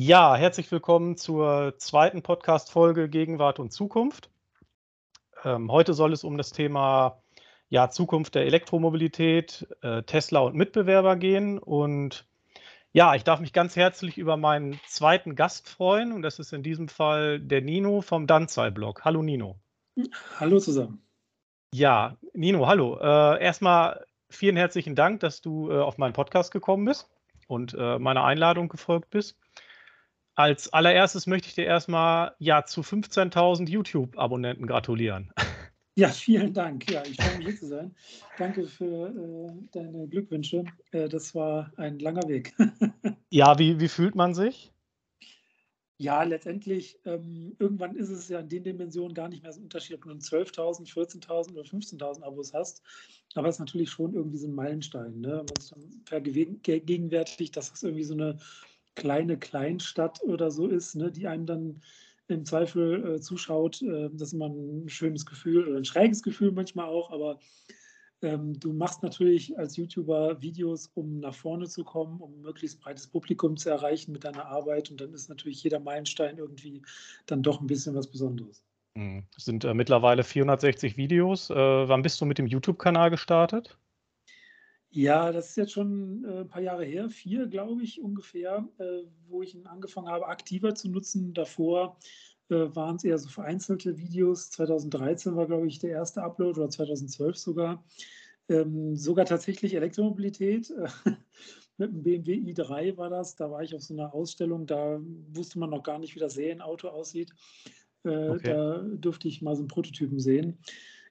Ja, herzlich willkommen zur zweiten Podcast-Folge Gegenwart und Zukunft. Ähm, heute soll es um das Thema ja, Zukunft der Elektromobilität, äh, Tesla und Mitbewerber gehen. Und ja, ich darf mich ganz herzlich über meinen zweiten Gast freuen. Und das ist in diesem Fall der Nino vom Danzai-Blog. Hallo Nino. Hallo zusammen. Ja, Nino, hallo. Äh, erstmal vielen herzlichen Dank, dass du äh, auf meinen Podcast gekommen bist und äh, meiner Einladung gefolgt bist. Als allererstes möchte ich dir erstmal ja zu 15.000 YouTube-Abonnenten gratulieren. Ja, vielen Dank. Ja, ich freue mich hier zu sein. Danke für äh, deine Glückwünsche. Äh, das war ein langer Weg. ja, wie, wie fühlt man sich? Ja, letztendlich, ähm, irgendwann ist es ja in den Dimensionen gar nicht mehr so ein Unterschied, ob du nun 12.000, 14.000 oder 15.000 Abos hast. Aber es ist natürlich schon irgendwie so ein Meilenstein. Ne? Man sich dann vergegenwärtigt, dass das irgendwie so eine kleine Kleinstadt oder so ist, ne? die einem dann im Zweifel äh, zuschaut. Äh, das ist immer ein schönes Gefühl oder ein schräges Gefühl manchmal auch, aber ähm, du machst natürlich als YouTuber Videos, um nach vorne zu kommen, um möglichst breites Publikum zu erreichen mit deiner Arbeit. Und dann ist natürlich jeder Meilenstein irgendwie dann doch ein bisschen was Besonderes. Mhm. Es sind äh, mittlerweile 460 Videos. Äh, wann bist du mit dem YouTube-Kanal gestartet? Ja, das ist jetzt schon äh, ein paar Jahre her, vier, glaube ich, ungefähr, äh, wo ich ihn angefangen habe, aktiver zu nutzen. Davor äh, waren es eher so vereinzelte Videos. 2013 war, glaube ich, der erste Upload oder 2012 sogar. Ähm, sogar tatsächlich Elektromobilität. Mit dem BMW i3 war das. Da war ich auf so einer Ausstellung. Da wusste man noch gar nicht, wie das Serienauto aussieht. Äh, okay. Da durfte ich mal so einen Prototypen sehen.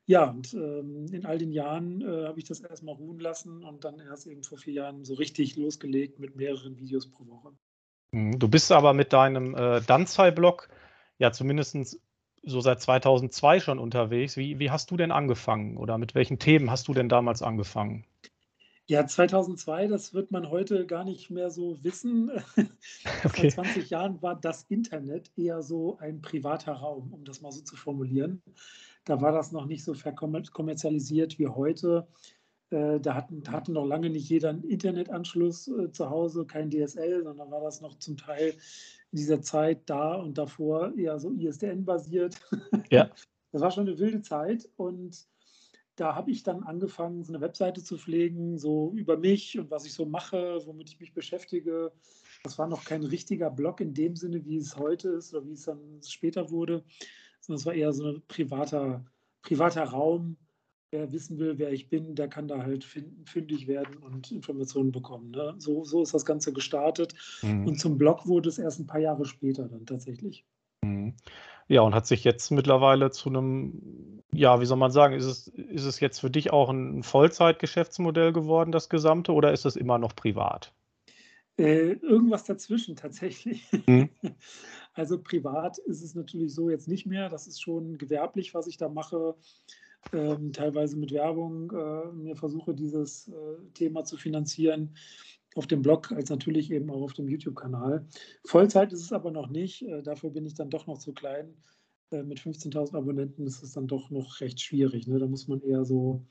Ja, und ähm, in all den Jahren äh, habe ich das erstmal ruhen lassen und dann erst eben vor vier Jahren so richtig losgelegt mit mehreren Videos pro Woche. Mhm. Du bist aber mit deinem äh, Danzai-Blog ja zumindest so seit 2002 schon unterwegs. Wie, wie hast du denn angefangen oder mit welchen Themen hast du denn damals angefangen? Ja, 2002, das wird man heute gar nicht mehr so wissen. Okay. Vor 20 Jahren war das Internet eher so ein privater Raum, um das mal so zu formulieren. Da war das noch nicht so verkommerzialisiert wie heute. Äh, da hatten, hatte noch lange nicht jeder einen Internetanschluss äh, zu Hause, kein DSL, sondern war das noch zum Teil in dieser Zeit da und davor eher so ISDN-basiert. Ja. Das war schon eine wilde Zeit und da habe ich dann angefangen, so eine Webseite zu pflegen, so über mich und was ich so mache, womit ich mich beschäftige. Das war noch kein richtiger Blog in dem Sinne, wie es heute ist oder wie es dann später wurde, sondern es war eher so ein privater, privater Raum, wer wissen will, wer ich bin, der kann da halt fündig werden und Informationen bekommen. Ne? So, so ist das Ganze gestartet. Mhm. Und zum Blog wurde es erst ein paar Jahre später dann tatsächlich. Mhm. Ja, und hat sich jetzt mittlerweile zu einem, ja, wie soll man sagen, ist es, ist es jetzt für dich auch ein Vollzeitgeschäftsmodell geworden, das Gesamte, oder ist es immer noch privat? Äh, irgendwas dazwischen tatsächlich. Mhm. Also privat ist es natürlich so jetzt nicht mehr. Das ist schon gewerblich, was ich da mache ähm, teilweise mit Werbung äh, mir versuche, dieses äh, Thema zu finanzieren auf dem Blog, als natürlich eben auch auf dem YouTube-Kanal. Vollzeit ist es aber noch nicht. Äh, dafür bin ich dann doch noch zu klein. Äh, mit 15.000 Abonnenten ist es dann doch noch recht schwierig. Ne? Da muss man eher so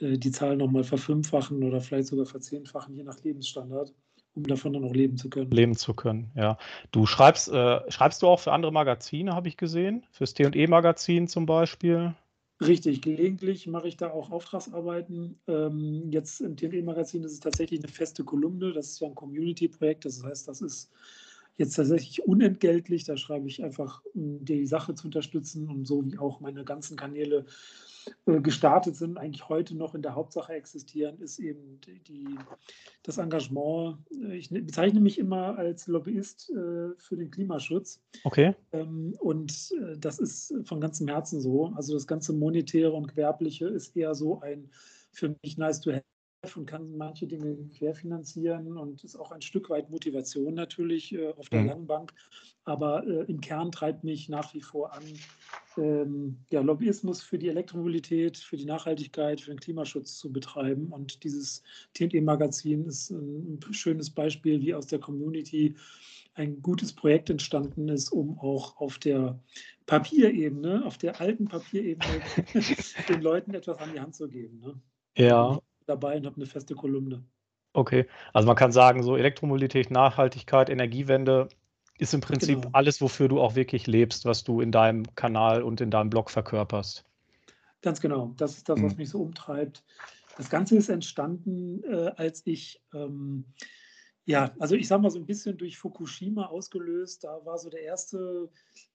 die Zahl nochmal verfünffachen oder vielleicht sogar verzehnfachen, je nach Lebensstandard um davon dann auch leben zu können. Leben zu können, ja. Du schreibst, äh, schreibst du auch für andere Magazine, habe ich gesehen? Fürs T&E-Magazin zum Beispiel? Richtig, gelegentlich mache ich da auch Auftragsarbeiten. Ähm, jetzt im TNE-Magazin ist es tatsächlich eine feste Kolumne. Das ist ja ein Community-Projekt. Das heißt, das ist jetzt tatsächlich unentgeltlich. Da schreibe ich einfach, um die Sache zu unterstützen und so wie auch meine ganzen Kanäle äh, gestartet sind, eigentlich heute noch in der Hauptsache existieren, ist eben die, das Engagement. Äh, ich ne, bezeichne mich immer als Lobbyist äh, für den Klimaschutz. Okay. Ähm, und das ist von ganzem Herzen so. Also das ganze Monetäre und Gewerbliche ist eher so ein für mich nice to have und kann manche Dinge querfinanzieren und ist auch ein Stück weit Motivation natürlich äh, auf der mhm. langen Bank. Aber äh, im Kern treibt mich nach wie vor an, ähm, ja, Lobbyismus für die Elektromobilität, für die Nachhaltigkeit, für den Klimaschutz zu betreiben. Und dieses TNE-Magazin ist ein schönes Beispiel, wie aus der Community ein gutes Projekt entstanden ist, um auch auf der Papierebene, auf der alten Papierebene, den Leuten etwas an die Hand zu geben. Ne? Ja, dabei und habe eine feste Kolumne. Okay, also man kann sagen, so Elektromobilität, Nachhaltigkeit, Energiewende, ist im Prinzip genau. alles, wofür du auch wirklich lebst, was du in deinem Kanal und in deinem Blog verkörperst. Ganz genau, das ist das, was mhm. mich so umtreibt. Das Ganze ist entstanden, äh, als ich, ähm, ja, also ich sage mal so ein bisschen durch Fukushima ausgelöst. Da war so der erste,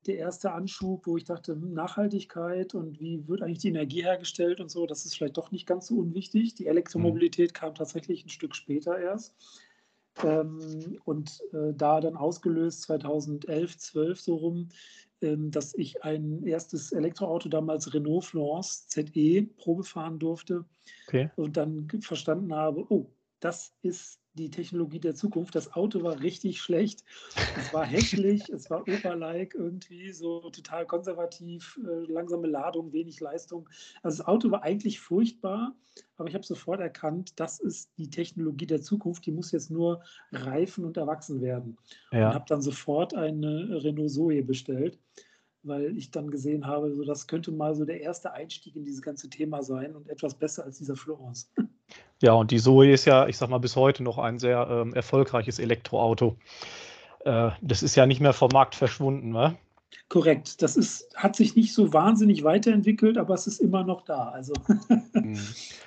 der erste Anschub, wo ich dachte, hm, Nachhaltigkeit und wie wird eigentlich die Energie hergestellt und so, das ist vielleicht doch nicht ganz so unwichtig. Die Elektromobilität kam tatsächlich ein Stück später erst. Ähm, und äh, da dann ausgelöst 2011, 12 so rum, ähm, dass ich ein erstes Elektroauto damals Renault Florence ZE Probe fahren durfte okay. und dann verstanden habe, oh, das ist die Technologie der Zukunft. Das Auto war richtig schlecht. Es war hässlich, es war Oberlike irgendwie, so total konservativ, äh, langsame Ladung, wenig Leistung. Also das Auto war eigentlich furchtbar, aber ich habe sofort erkannt, das ist die Technologie der Zukunft. Die muss jetzt nur reifen und erwachsen werden. Ja. Und habe dann sofort eine Renault Zoe bestellt weil ich dann gesehen habe, so das könnte mal so der erste Einstieg in dieses ganze Thema sein und etwas besser als dieser Florence. Ja, und die Zoe ist ja, ich sag mal, bis heute noch ein sehr ähm, erfolgreiches Elektroauto. Äh, das ist ja nicht mehr vom Markt verschwunden, ne? Korrekt. Das ist, hat sich nicht so wahnsinnig weiterentwickelt, aber es ist immer noch da. Also mhm.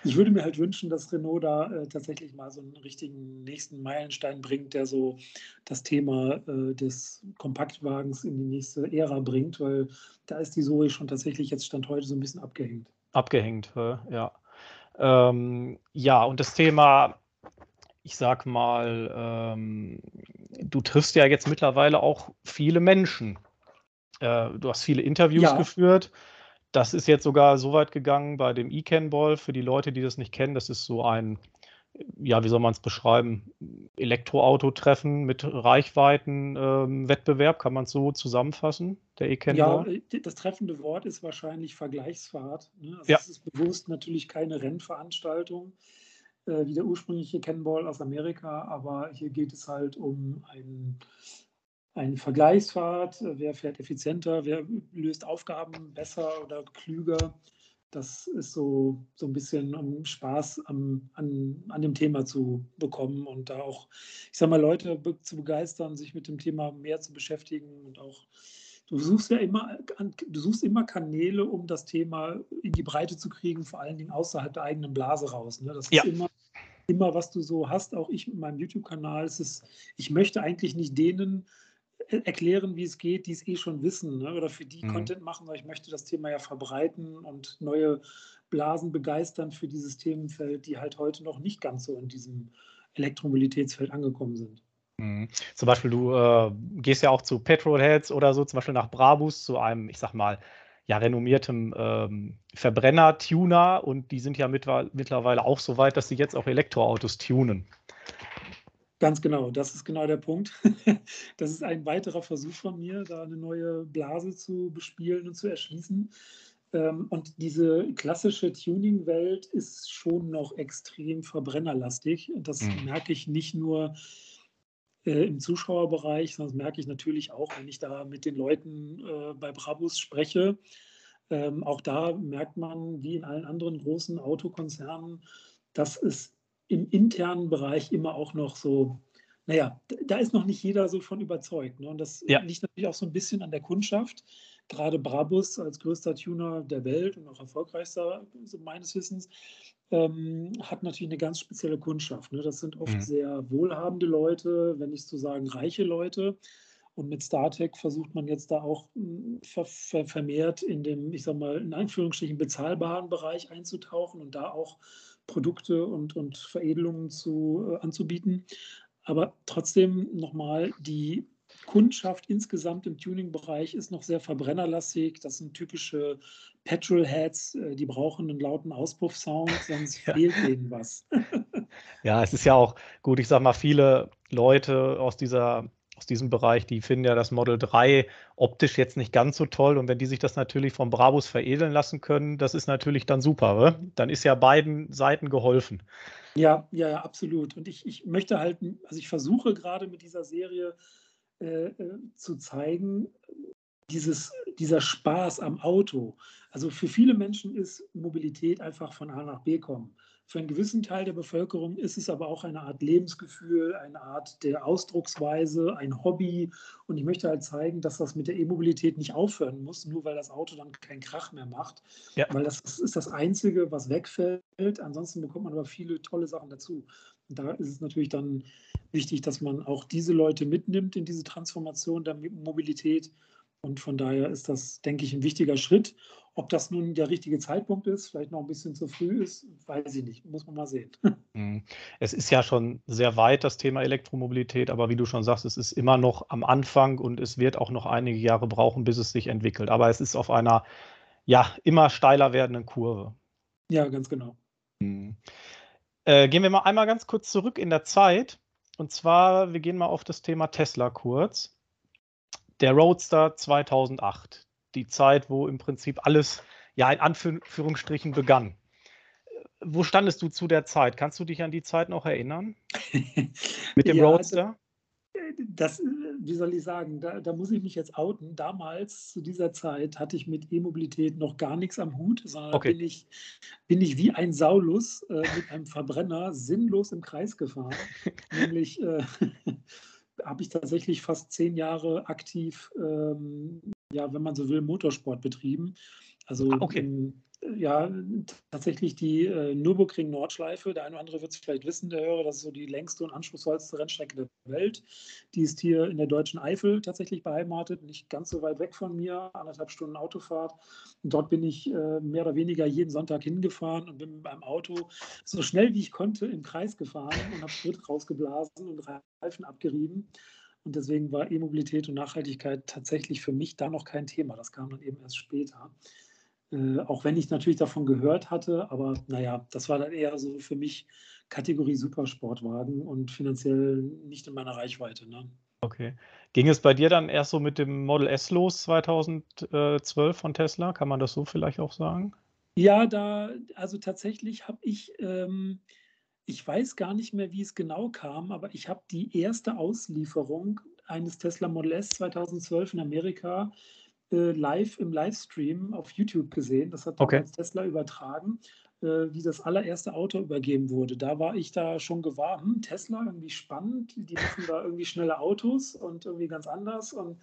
ich würde mir halt wünschen, dass Renault da äh, tatsächlich mal so einen richtigen nächsten Meilenstein bringt, der so das Thema äh, des Kompaktwagens in die nächste Ära bringt, weil da ist die Zoe schon tatsächlich jetzt Stand heute so ein bisschen abgehängt. Abgehängt, ja. Ähm, ja, und das Thema, ich sag mal, ähm, du triffst ja jetzt mittlerweile auch viele Menschen. Äh, du hast viele Interviews ja. geführt. Das ist jetzt sogar so weit gegangen bei dem E-Can-Ball. Für die Leute, die das nicht kennen, das ist so ein ja, wie soll man es beschreiben, Elektroauto-Treffen mit Reichweiten-Wettbewerb, ähm, kann man es so zusammenfassen, der e Ja, äh, das treffende Wort ist wahrscheinlich Vergleichsfahrt. Ne? Also ja. Es ist bewusst natürlich keine Rennveranstaltung äh, wie der ursprüngliche Cannonball aus Amerika, aber hier geht es halt um ein, eine Vergleichsfahrt. Wer fährt effizienter, wer löst Aufgaben besser oder klüger? Das ist so, so ein bisschen, um Spaß am, an, an dem Thema zu bekommen und da auch, ich sag mal, Leute be zu begeistern, sich mit dem Thema mehr zu beschäftigen und auch, du suchst ja immer, du suchst immer Kanäle, um das Thema in die Breite zu kriegen, vor allen Dingen außerhalb der eigenen Blase raus. Ne? Das ist ja. immer, immer, was du so hast, auch ich mit meinem YouTube-Kanal. ich möchte eigentlich nicht denen erklären, wie es geht, die es eh schon wissen ne? oder für die mhm. Content machen, weil ich möchte das Thema ja verbreiten und neue Blasen begeistern für dieses Themenfeld, die halt heute noch nicht ganz so in diesem Elektromobilitätsfeld angekommen sind. Mhm. Zum Beispiel, du äh, gehst ja auch zu Petrolheads oder so, zum Beispiel nach Brabus, zu einem, ich sag mal, ja, renommiertem ähm, Verbrenner-Tuner und die sind ja mittlerweile auch so weit, dass sie jetzt auch Elektroautos tunen. Ganz genau, das ist genau der Punkt. Das ist ein weiterer Versuch von mir, da eine neue Blase zu bespielen und zu erschließen. Ähm, und diese klassische Tuning-Welt ist schon noch extrem verbrennerlastig. Das mhm. merke ich nicht nur äh, im Zuschauerbereich, sondern das merke ich natürlich auch, wenn ich da mit den Leuten äh, bei Brabus spreche. Ähm, auch da merkt man, wie in allen anderen großen Autokonzernen, dass es im internen Bereich immer auch noch so, naja, da ist noch nicht jeder so von überzeugt. Ne? Und das ja. liegt natürlich auch so ein bisschen an der Kundschaft. Gerade Brabus als größter Tuner der Welt und auch erfolgreichster, so meines Wissens, ähm, hat natürlich eine ganz spezielle Kundschaft. Ne? Das sind oft mhm. sehr wohlhabende Leute, wenn nicht zu sagen reiche Leute. Und mit StarTech versucht man jetzt da auch ver ver vermehrt in dem, ich sag mal, in Anführungsstrichen bezahlbaren Bereich einzutauchen und da auch Produkte und, und Veredelungen zu, äh, anzubieten. Aber trotzdem nochmal, die Kundschaft insgesamt im Tuning-Bereich ist noch sehr verbrennerlastig. Das sind typische Petrolheads, äh, die brauchen einen lauten Auspuffsound, sonst ja. fehlt denen was. ja, es ist ja auch gut, ich sag mal, viele Leute aus dieser aus diesem Bereich, die finden ja das Model 3 optisch jetzt nicht ganz so toll. Und wenn die sich das natürlich vom Brabus veredeln lassen können, das ist natürlich dann super. Ne? Dann ist ja beiden Seiten geholfen. Ja, ja, ja, absolut. Und ich, ich möchte halt, also ich versuche gerade mit dieser Serie äh, äh zu zeigen, dieses, dieser Spaß am Auto. Also für viele Menschen ist Mobilität einfach von A nach B kommen. Für einen gewissen Teil der Bevölkerung ist es aber auch eine Art Lebensgefühl, eine Art der Ausdrucksweise, ein Hobby. Und ich möchte halt zeigen, dass das mit der E-Mobilität nicht aufhören muss, nur weil das Auto dann keinen Krach mehr macht. Ja. Weil das ist das Einzige, was wegfällt. Ansonsten bekommt man aber viele tolle Sachen dazu. Und da ist es natürlich dann wichtig, dass man auch diese Leute mitnimmt in diese Transformation der Mobilität. Und von daher ist das, denke ich, ein wichtiger Schritt. Ob das nun der richtige Zeitpunkt ist, vielleicht noch ein bisschen zu früh ist, weiß ich nicht. Muss man mal sehen. Mhm. Es ist ja schon sehr weit, das Thema Elektromobilität, aber wie du schon sagst, es ist immer noch am Anfang und es wird auch noch einige Jahre brauchen, bis es sich entwickelt. Aber es ist auf einer ja immer steiler werdenden Kurve. Ja, ganz genau. Mhm. Äh, gehen wir mal einmal ganz kurz zurück in der Zeit. Und zwar, wir gehen mal auf das Thema Tesla kurz. Der Roadster 2008 die Zeit, wo im Prinzip alles ja in Anführungsstrichen begann. Wo standest du zu der Zeit? Kannst du dich an die Zeit noch erinnern? Mit dem ja, Roadster? Das, wie soll ich sagen, da, da, muss ich mich jetzt outen. Damals, zu dieser Zeit, hatte ich mit E-Mobilität noch gar nichts am Hut, sondern okay. bin, ich, bin ich wie ein Saulus äh, mit einem Verbrenner sinnlos im Kreis gefahren. Nämlich äh, habe ich tatsächlich fast zehn Jahre aktiv ähm, ja, wenn man so will, Motorsport betrieben. Also ah, okay. ähm, ja, tatsächlich die äh, Nürburgring-Nordschleife. Der eine oder andere wird es vielleicht wissen, der Hörer, das ist so die längste und anspruchsvollste Rennstrecke der Welt. Die ist hier in der deutschen Eifel tatsächlich beheimatet, nicht ganz so weit weg von mir, anderthalb Stunden Autofahrt. Und dort bin ich äh, mehr oder weniger jeden Sonntag hingefahren und bin mit meinem Auto so schnell wie ich konnte im Kreis gefahren und habe Sprit rausgeblasen und Reifen abgerieben. Und deswegen war E-Mobilität und Nachhaltigkeit tatsächlich für mich da noch kein Thema. Das kam dann eben erst später. Äh, auch wenn ich natürlich davon gehört hatte, aber naja, das war dann eher so für mich Kategorie Supersportwagen und finanziell nicht in meiner Reichweite. Ne? Okay. Ging es bei dir dann erst so mit dem Model S los 2012 von Tesla? Kann man das so vielleicht auch sagen? Ja, da, also tatsächlich habe ich ähm, ich weiß gar nicht mehr, wie es genau kam, aber ich habe die erste Auslieferung eines Tesla Model S 2012 in Amerika äh, live im Livestream auf YouTube gesehen. Das hat okay. Tesla übertragen, äh, wie das allererste Auto übergeben wurde. Da war ich da schon gewahr, hm, Tesla irgendwie spannend, die machen da irgendwie schnelle Autos und irgendwie ganz anders. Und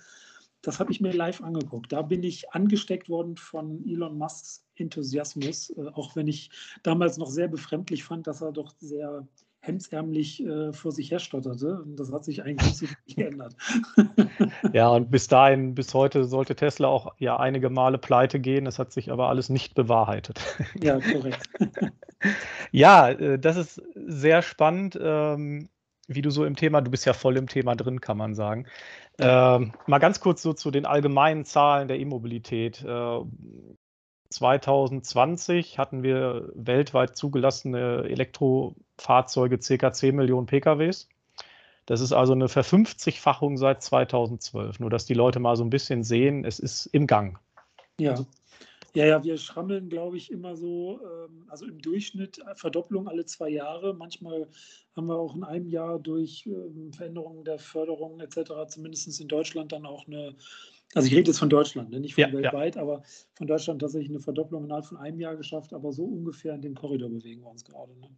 das habe ich mir live angeguckt. Da bin ich angesteckt worden von Elon Musks Enthusiasmus, äh, auch wenn ich damals noch sehr befremdlich fand, dass er doch sehr hemdsärmlich äh, vor sich her stotterte. Und das hat sich eigentlich nicht geändert. ja, und bis dahin, bis heute sollte Tesla auch ja einige Male pleite gehen. Das hat sich aber alles nicht bewahrheitet. ja, korrekt. ja, äh, das ist sehr spannend. Ähm, wie du so im Thema, du bist ja voll im Thema drin, kann man sagen. Ähm, mal ganz kurz so zu den allgemeinen Zahlen der E-Mobilität. Äh, 2020 hatten wir weltweit zugelassene Elektrofahrzeuge ca. 10 Millionen PKWs. Das ist also eine Verfünfzigfachung seit 2012. Nur, dass die Leute mal so ein bisschen sehen, es ist im Gang. Ja, ja, ja, wir schrammeln, glaube ich, immer so, ähm, also im Durchschnitt Verdopplung alle zwei Jahre. Manchmal haben wir auch in einem Jahr durch ähm, Veränderungen der Förderung etc., zumindest in Deutschland dann auch eine also ich rede jetzt von Deutschland, ne? nicht von ja, weltweit, ja. aber von Deutschland tatsächlich eine Verdopplung innerhalb von einem Jahr geschafft, aber so ungefähr in dem Korridor bewegen wir uns gerade. Ne?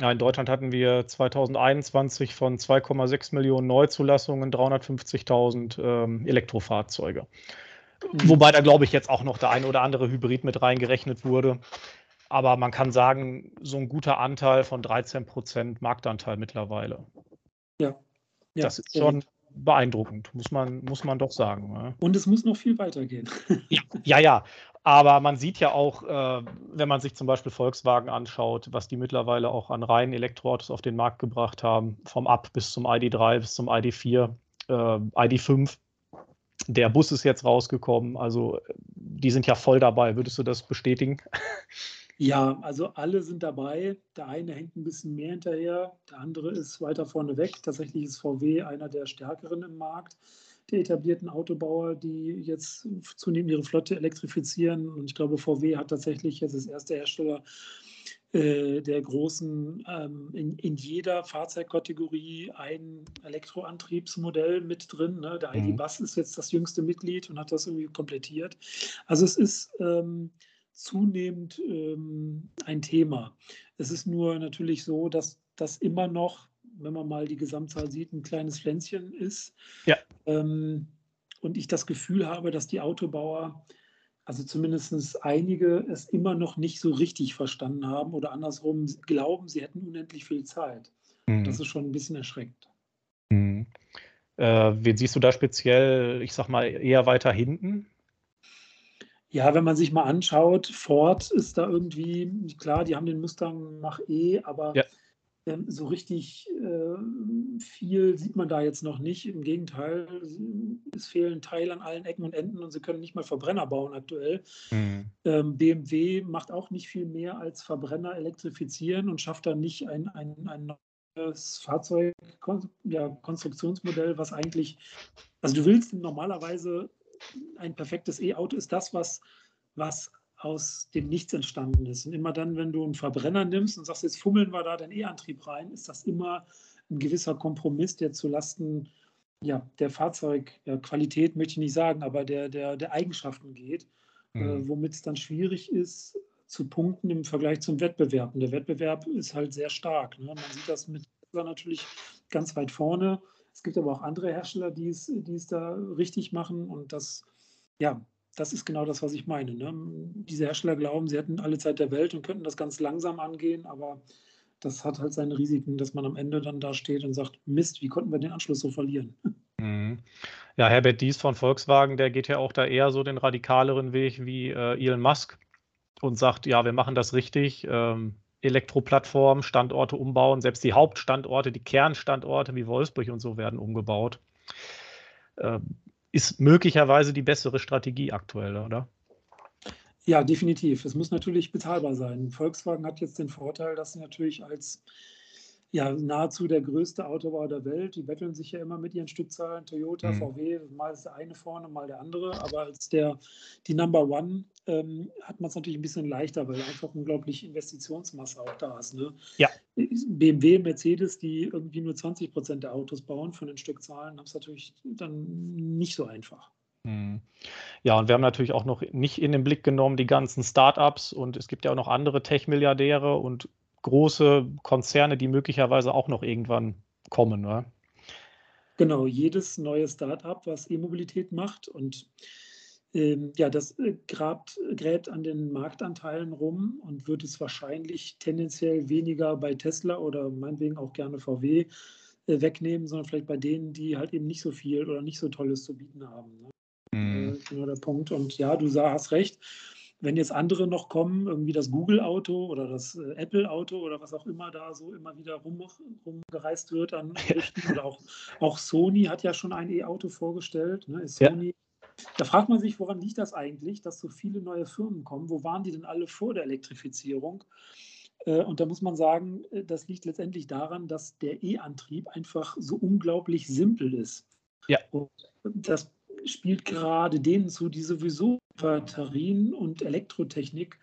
Ja, in Deutschland hatten wir 2021 von 2,6 Millionen Neuzulassungen 350.000 ähm, Elektrofahrzeuge. Mhm. Wobei da, glaube ich, jetzt auch noch der eine oder andere Hybrid mit reingerechnet wurde. Aber man kann sagen, so ein guter Anteil von 13 Prozent Marktanteil mittlerweile. Ja. ja. Das ist schon beeindruckend, muss man, muss man doch sagen. Ja. Und es muss noch viel weitergehen. ja, ja, ja. Aber man sieht ja auch, äh, wenn man sich zum Beispiel Volkswagen anschaut, was die mittlerweile auch an reinen Elektroautos auf den Markt gebracht haben, vom Up bis zum ID3 bis zum ID4, äh, ID5. Der Bus ist jetzt rausgekommen, also die sind ja voll dabei. Würdest du das bestätigen? Ja, also alle sind dabei. Der eine hängt ein bisschen mehr hinterher, der andere ist weiter vorne weg. Tatsächlich ist VW einer der stärkeren im Markt, der etablierten Autobauer, die jetzt zunehmend ihre Flotte elektrifizieren. Und ich glaube, VW hat tatsächlich jetzt als erster Hersteller äh, der großen, ähm, in, in, jeder Fahrzeugkategorie ein Elektroantriebsmodell mit drin. Ne? Der mhm. ID-Bus ist jetzt das jüngste Mitglied und hat das irgendwie komplettiert. Also es ist ähm, zunehmend ähm, ein Thema. Es ist nur natürlich so, dass das immer noch, wenn man mal die Gesamtzahl sieht, ein kleines Pflänzchen ist. Ja. Ähm, und ich das Gefühl habe, dass die Autobauer, also zumindest einige, es immer noch nicht so richtig verstanden haben oder andersrum glauben, sie hätten unendlich viel Zeit. Mhm. Das ist schon ein bisschen erschreckend. Mhm. Äh, wen siehst du da speziell, ich sag mal, eher weiter hinten? Ja, wenn man sich mal anschaut, Ford ist da irgendwie, klar, die haben den Mustang Mach-E, aber ja. ähm, so richtig äh, viel sieht man da jetzt noch nicht. Im Gegenteil, es fehlen Teile an allen Ecken und Enden und sie können nicht mal Verbrenner bauen aktuell. Mhm. Ähm, BMW macht auch nicht viel mehr als Verbrenner elektrifizieren und schafft dann nicht ein, ein, ein neues Fahrzeug, ja, Konstruktionsmodell, was eigentlich, also du willst normalerweise ein perfektes E-Auto ist das, was, was aus dem Nichts entstanden ist. Und immer dann, wenn du einen Verbrenner nimmst und sagst, jetzt fummeln wir da den E-Antrieb rein, ist das immer ein gewisser Kompromiss, der zulasten ja, der Fahrzeugqualität, ja, möchte ich nicht sagen, aber der, der, der Eigenschaften geht, äh, mhm. äh, womit es dann schwierig ist zu punkten im Vergleich zum Wettbewerb. Und der Wettbewerb ist halt sehr stark. Ne? Man sieht das mit natürlich ganz weit vorne. Es gibt aber auch andere Hersteller, die es, die es da richtig machen und das, ja, das ist genau das, was ich meine. Ne? Diese Hersteller glauben, sie hätten alle Zeit der Welt und könnten das ganz langsam angehen, aber das hat halt seine Risiken, dass man am Ende dann da steht und sagt, Mist, wie konnten wir den Anschluss so verlieren? Mhm. Ja, Herbert Dies von Volkswagen, der geht ja auch da eher so den radikaleren Weg wie äh, Elon Musk und sagt, ja, wir machen das richtig. Ähm, Elektroplattformen, Standorte umbauen. Selbst die Hauptstandorte, die Kernstandorte wie Wolfsburg und so werden umgebaut. Äh, ist möglicherweise die bessere Strategie aktuell, oder? Ja, definitiv. Es muss natürlich bezahlbar sein. Volkswagen hat jetzt den Vorteil, dass sie natürlich als ja, nahezu der größte Autobauer der Welt. Die betteln sich ja immer mit ihren Stückzahlen. Toyota, mhm. VW, mal ist der eine vorne, mal der andere. Aber als der, die Number One ähm, hat man es natürlich ein bisschen leichter, weil einfach unglaublich Investitionsmasse auch da ist. Ne? Ja. BMW, Mercedes, die irgendwie nur 20 Prozent der Autos bauen von den Stückzahlen, haben es natürlich dann nicht so einfach. Mhm. Ja, und wir haben natürlich auch noch nicht in den Blick genommen die ganzen Startups und es gibt ja auch noch andere Tech-Milliardäre und große Konzerne, die möglicherweise auch noch irgendwann kommen. Ne? Genau, jedes neue Startup, was E-Mobilität macht und ähm, ja, das äh, grabt, gräbt an den Marktanteilen rum und wird es wahrscheinlich tendenziell weniger bei Tesla oder meinetwegen auch gerne VW äh, wegnehmen, sondern vielleicht bei denen, die halt eben nicht so viel oder nicht so Tolles zu bieten haben. Ne? Mhm. Äh, genau der Punkt. Und ja, du hast recht wenn jetzt andere noch kommen, irgendwie das Google-Auto oder das äh, Apple-Auto oder was auch immer da so immer wieder rum, rumgereist wird an Richten oder auch, auch Sony hat ja schon ein E-Auto vorgestellt. Ne? Sony, ja. Da fragt man sich, woran liegt das eigentlich, dass so viele neue Firmen kommen? Wo waren die denn alle vor der Elektrifizierung? Äh, und da muss man sagen, äh, das liegt letztendlich daran, dass der E-Antrieb einfach so unglaublich simpel ist. Ja. Und das spielt gerade denen zu, die sowieso Batterien und Elektrotechnik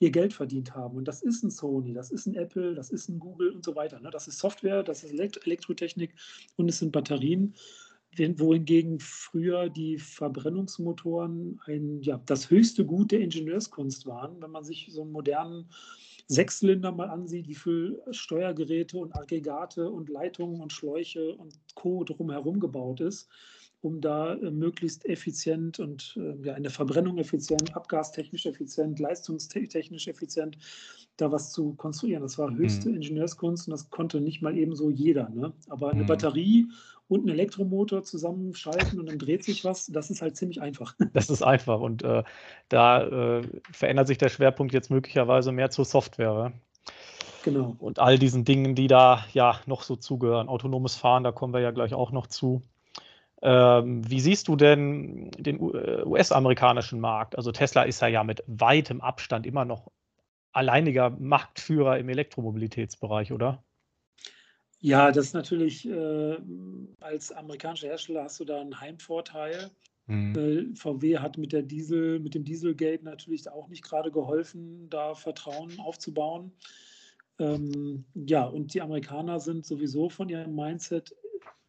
ihr Geld verdient haben. Und das ist ein Sony, das ist ein Apple, das ist ein Google und so weiter. Ne? Das ist Software, das ist Elektrotechnik und es sind Batterien. Wohingegen früher die Verbrennungsmotoren ein, ja, das höchste Gut der Ingenieurskunst waren. Wenn man sich so einen modernen Sechszylinder mal ansieht, wie viel Steuergeräte und Aggregate und Leitungen und Schläuche und Co. drumherum gebaut ist, um da äh, möglichst effizient und äh, ja, in der Verbrennung effizient, abgastechnisch effizient, leistungstechnisch effizient da was zu konstruieren. Das war höchste mhm. Ingenieurskunst und das konnte nicht mal eben so jeder. Ne? Aber eine mhm. Batterie und einen Elektromotor zusammenschalten und dann dreht sich was, das ist halt ziemlich einfach. Das ist einfach und äh, da äh, verändert sich der Schwerpunkt jetzt möglicherweise mehr zur Software. Genau. Und all diesen Dingen, die da ja noch so zugehören. Autonomes Fahren, da kommen wir ja gleich auch noch zu. Ähm, wie siehst du denn den äh, US-amerikanischen Markt? Also Tesla ist ja, ja mit weitem Abstand immer noch alleiniger Marktführer im Elektromobilitätsbereich, oder? Ja, das ist natürlich, äh, als amerikanischer Hersteller hast du da einen Heimvorteil. Mhm. VW hat mit der Diesel, mit dem Dieselgate natürlich auch nicht gerade geholfen, da Vertrauen aufzubauen. Ähm, ja, und die Amerikaner sind sowieso von ihrem Mindset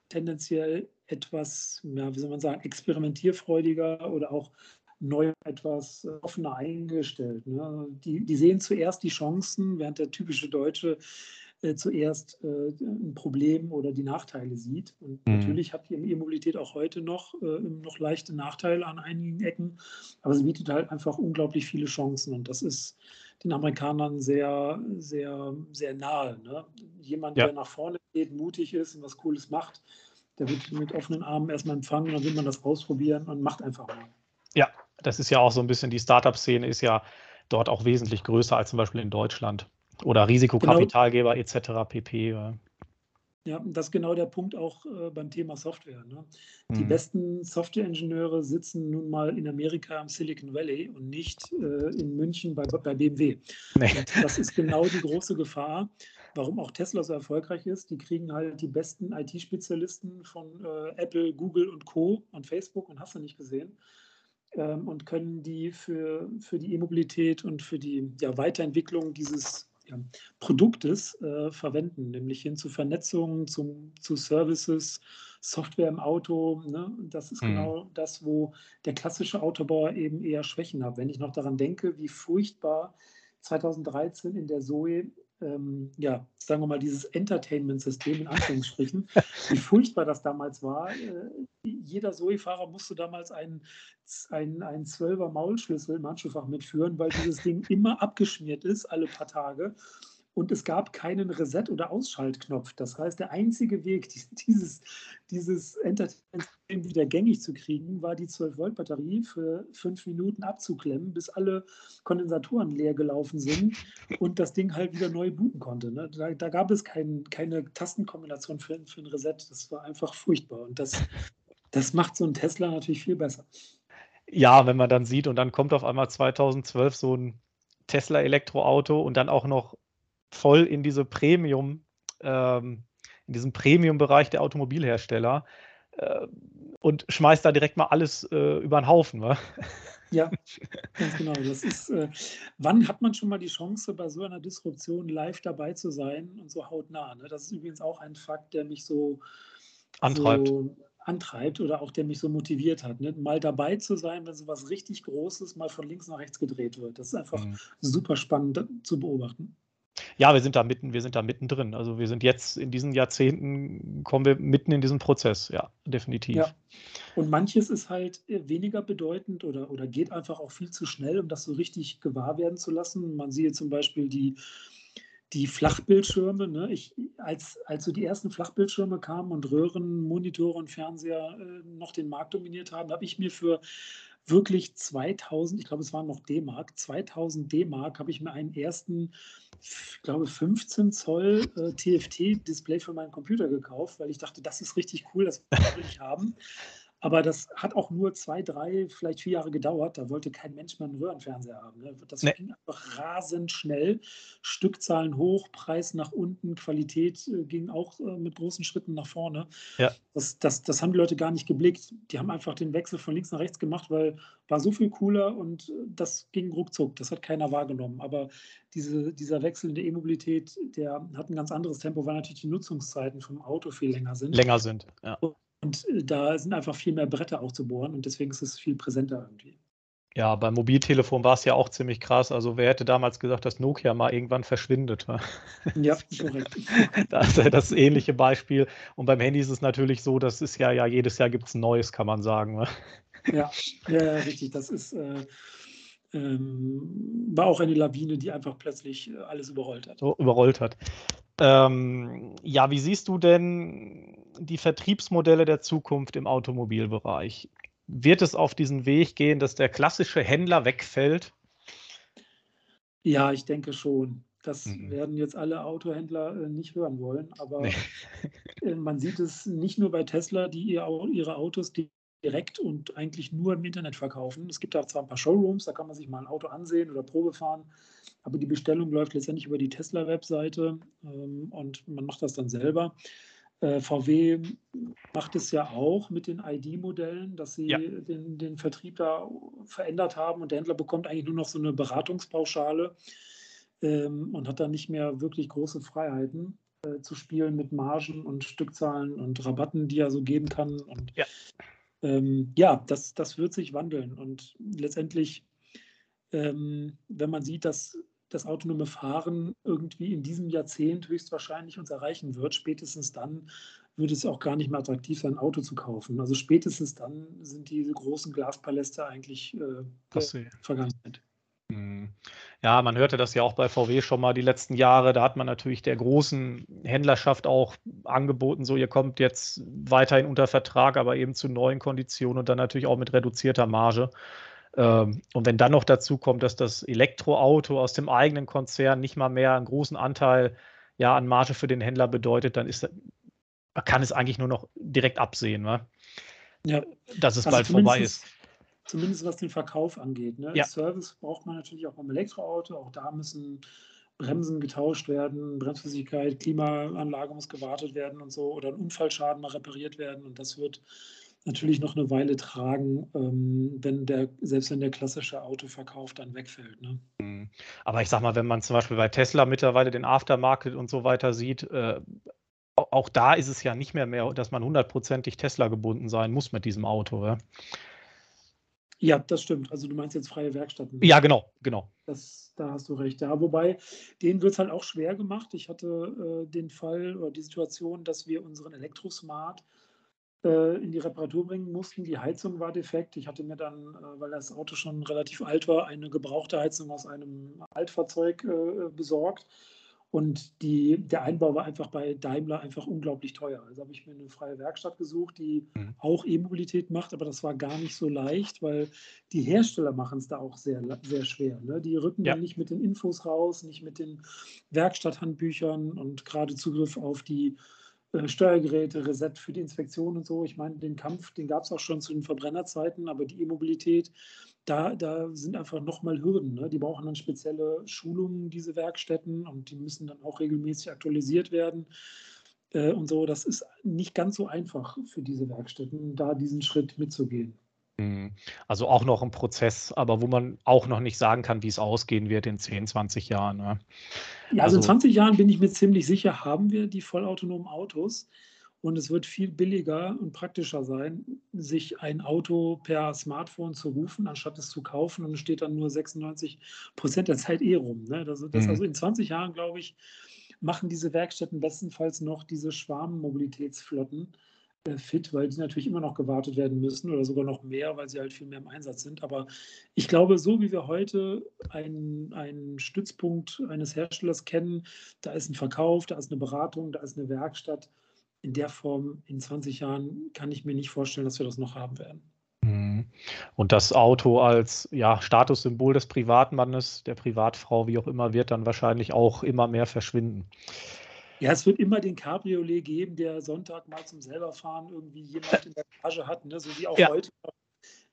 tendenziell etwas, ja, wie soll man sagen, experimentierfreudiger oder auch neu etwas offener eingestellt. Ne? Die, die sehen zuerst die Chancen, während der typische Deutsche äh, zuerst äh, ein Problem oder die Nachteile sieht. Und mhm. natürlich hat die E-Mobilität auch heute noch, äh, noch leichte Nachteile an einigen Ecken, aber sie bietet halt einfach unglaublich viele Chancen. Und das ist den Amerikanern sehr, sehr, sehr nahe. Ne? Jemand, ja. der nach vorne geht, mutig ist und was Cooles macht, der wird mit offenen Armen erstmal empfangen, dann will man das ausprobieren und macht einfach mal. Ja, das ist ja auch so ein bisschen, die Startup-Szene ist ja dort auch wesentlich größer als zum Beispiel in Deutschland. Oder Risikokapitalgeber genau. etc. pp. Ja, das ist genau der Punkt auch äh, beim Thema Software. Ne? Die mhm. besten Software-Ingenieure sitzen nun mal in Amerika im Silicon Valley und nicht äh, in München bei, bei BMW. Nee. das ist genau die große Gefahr, warum auch Tesla so erfolgreich ist. Die kriegen halt die besten IT-Spezialisten von äh, Apple, Google und Co. und Facebook und hast du nicht gesehen ähm, und können die für, für die E-Mobilität und für die ja, Weiterentwicklung dieses ja, Produktes äh, verwenden, nämlich hin zu Vernetzung, zum, zu Services, Software im Auto. Ne? Das ist mhm. genau das, wo der klassische Autobauer eben eher Schwächen hat. Wenn ich noch daran denke, wie furchtbar 2013 in der Zoe ähm, ja, sagen wir mal, dieses Entertainment-System in Anführungsstrichen, wie furchtbar das damals war. Äh, jeder Zoe-Fahrer musste damals einen, einen, einen 12er Maulschlüssel im Handschuhfach mitführen, weil dieses Ding immer abgeschmiert ist, alle paar Tage und es gab keinen Reset- oder Ausschaltknopf. Das heißt, der einzige Weg, dieses, dieses Entertainment wieder gängig zu kriegen, war die 12-Volt-Batterie für fünf Minuten abzuklemmen, bis alle Kondensatoren leer gelaufen sind und das Ding halt wieder neu booten konnte. Ne? Da, da, gab es kein, keine Tastenkombination für, für ein Reset. Das war einfach furchtbar. Und das, das macht so ein Tesla natürlich viel besser. Ja, wenn man dann sieht und dann kommt auf einmal 2012 so ein Tesla-Elektroauto und dann auch noch voll in diese Premium, ähm, in diesem Premium-Bereich der Automobilhersteller äh, und schmeißt da direkt mal alles äh, über den Haufen. Wa? Ja, ganz genau. Das ist, äh, wann hat man schon mal die Chance, bei so einer Disruption live dabei zu sein und so hautnah? Ne? Das ist übrigens auch ein Fakt, der mich so antreibt. So antreibt oder auch der mich so motiviert hat. Ne? Mal dabei zu sein, wenn so was richtig Großes mal von links nach rechts gedreht wird. Das ist einfach mhm. super spannend zu beobachten. Ja, wir sind da mitten, wir sind da mittendrin. Also wir sind jetzt in diesen Jahrzehnten, kommen wir mitten in diesen Prozess, ja, definitiv. Ja. Und manches ist halt äh, weniger bedeutend oder, oder geht einfach auch viel zu schnell, um das so richtig gewahr werden zu lassen. Man sieht zum Beispiel die, die Flachbildschirme. Ne? Ich, als, als so die ersten Flachbildschirme kamen und Röhren, Monitore und Fernseher äh, noch den Markt dominiert haben, habe ich mir für wirklich 2000, ich glaube, es waren noch D-Mark, 2000 D-Mark habe ich mir einen ersten, ich glaube, 15 Zoll äh, TFT-Display für meinen Computer gekauft, weil ich dachte, das ist richtig cool, das will ich haben. Aber das hat auch nur zwei, drei, vielleicht vier Jahre gedauert. Da wollte kein Mensch mehr einen Röhrenfernseher haben. Ne? Das nee. ging einfach rasend schnell. Stückzahlen hoch, Preis nach unten, Qualität äh, ging auch äh, mit großen Schritten nach vorne. Ja. Das, das, das haben die Leute gar nicht geblickt. Die haben einfach den Wechsel von links nach rechts gemacht, weil war so viel cooler und äh, das ging ruckzuck. Das hat keiner wahrgenommen. Aber diese, dieser Wechsel in der E-Mobilität, der hat ein ganz anderes Tempo, weil natürlich die Nutzungszeiten vom Auto viel länger sind. Länger sind, ja. Und äh, da sind einfach viel mehr Bretter auch zu bohren und deswegen ist es viel präsenter irgendwie. Ja, beim Mobiltelefon war es ja auch ziemlich krass. Also wer hätte damals gesagt, dass Nokia mal irgendwann verschwindet? Ja, korrekt. das ist ja das ähnliche Beispiel. Und beim Handy ist es natürlich so, das ist ja, ja jedes Jahr gibt es ein neues, kann man sagen. Ja, ja, richtig. Das ist äh, ähm, war auch eine Lawine, die einfach plötzlich äh, alles überrollt hat. So, überrollt hat. Ähm, ja, wie siehst du denn die Vertriebsmodelle der Zukunft im Automobilbereich? Wird es auf diesen Weg gehen, dass der klassische Händler wegfällt? Ja, ich denke schon. Das mhm. werden jetzt alle Autohändler äh, nicht hören wollen, aber nee. äh, man sieht es nicht nur bei Tesla, die ihr, ihre Autos direkt und eigentlich nur im Internet verkaufen. Es gibt da zwar ein paar Showrooms, da kann man sich mal ein Auto ansehen oder Probe fahren, aber die Bestellung läuft letztendlich über die Tesla-Webseite ähm, und man macht das dann selber. Äh, VW macht es ja auch mit den ID-Modellen, dass sie ja. den, den, Vertrieb da verändert haben und der Händler bekommt eigentlich nur noch so eine Beratungspauschale. ähm, und hat dann nicht mehr wirklich große Freiheiten äh, zu spielen mit Margen und Stückzahlen und Rabatten, die er so geben kann. Und ja, ähm, ja das, das wird sich wandeln. Und letztendlich, ähm, wenn man sieht, dass das autonome Fahren irgendwie in diesem Jahrzehnt höchstwahrscheinlich uns erreichen wird, spätestens dann würde es auch gar nicht mehr attraktiv sein, ein Auto zu kaufen. Also spätestens dann sind diese großen Glaspaläste eigentlich äh, Vergangenheit. Hm. Ja, man hörte das ja auch bei VW schon mal die letzten Jahre. Da hat man natürlich der großen Händlerschaft auch angeboten, so ihr kommt jetzt weiterhin unter Vertrag, aber eben zu neuen Konditionen und dann natürlich auch mit reduzierter Marge. Ähm, und wenn dann noch dazu kommt, dass das Elektroauto aus dem eigenen Konzern nicht mal mehr einen großen Anteil ja, an Marge für den Händler bedeutet, dann ist, man kann es eigentlich nur noch direkt absehen, ne? ja. dass es also bald vorbei ist. Zumindest was den Verkauf angeht. Ne? Ja. Service braucht man natürlich auch beim Elektroauto. Auch da müssen Bremsen getauscht werden, Bremsflüssigkeit, Klimaanlage muss gewartet werden und so oder ein Unfallschaden mal repariert werden. Und das wird natürlich noch eine Weile tragen, ähm, wenn der, selbst wenn der klassische Autoverkauf dann wegfällt. Ne? Mhm. Aber ich sag mal, wenn man zum Beispiel bei Tesla mittlerweile den Aftermarket und so weiter sieht, äh, auch da ist es ja nicht mehr mehr, dass man hundertprozentig Tesla gebunden sein muss mit diesem Auto. Ja? ja, das stimmt. Also du meinst jetzt freie Werkstätten. Ja, genau, genau. Das, da hast du recht. Ja, wobei, denen wird es halt auch schwer gemacht. Ich hatte äh, den Fall oder die Situation, dass wir unseren Elektrosmart in die Reparatur bringen mussten. Die Heizung war defekt. Ich hatte mir dann, äh, weil das Auto schon relativ alt war, eine gebrauchte Heizung aus einem Altfahrzeug äh, besorgt. Und die, der Einbau war einfach bei Daimler einfach unglaublich teuer. Also habe ich mir eine freie Werkstatt gesucht, die mhm. auch E-Mobilität macht, aber das war gar nicht so leicht, weil die Hersteller machen es da auch sehr, sehr schwer. Ne? Die rücken ja. dann nicht mit den Infos raus, nicht mit den Werkstatthandbüchern und gerade Zugriff auf die äh, Steuergeräte, Reset für die Inspektion und so. Ich meine, den Kampf, den gab es auch schon zu den Verbrennerzeiten, aber die E-Mobilität, da, da sind einfach nochmal Hürden. Ne? Die brauchen dann spezielle Schulungen, diese Werkstätten, und die müssen dann auch regelmäßig aktualisiert werden. Äh, und so, das ist nicht ganz so einfach für diese Werkstätten, da diesen Schritt mitzugehen. Mhm. Also auch noch ein Prozess, aber wo man auch noch nicht sagen kann, wie es ausgehen wird in 10, 20 Jahren. Ne? Ja, also, also in 20 Jahren bin ich mir ziemlich sicher, haben wir die vollautonomen Autos. Und es wird viel billiger und praktischer sein, sich ein Auto per Smartphone zu rufen, anstatt es zu kaufen. Und es steht dann nur 96 Prozent der Zeit eh rum. Ne? Das, das mhm. Also in 20 Jahren, glaube ich, machen diese Werkstätten bestenfalls noch diese Schwarmmobilitätsflotten äh, fit, weil die natürlich immer noch gewartet werden müssen oder sogar noch mehr, weil sie halt viel mehr im Einsatz sind. Aber ich glaube, so wie wir heute einen, einen Stützpunkt eines Herstellers kennen, da ist ein Verkauf, da ist eine Beratung, da ist eine Werkstatt. In der Form in 20 Jahren kann ich mir nicht vorstellen, dass wir das noch haben werden. Mhm. Und das Auto als ja, Statussymbol des Privatmannes, der Privatfrau, wie auch immer, wird dann wahrscheinlich auch immer mehr verschwinden. Ja, es wird immer den Cabriolet geben, der Sonntag mal zum selberfahren irgendwie jemand in der Garage hat, ne? so wie auch ja. heute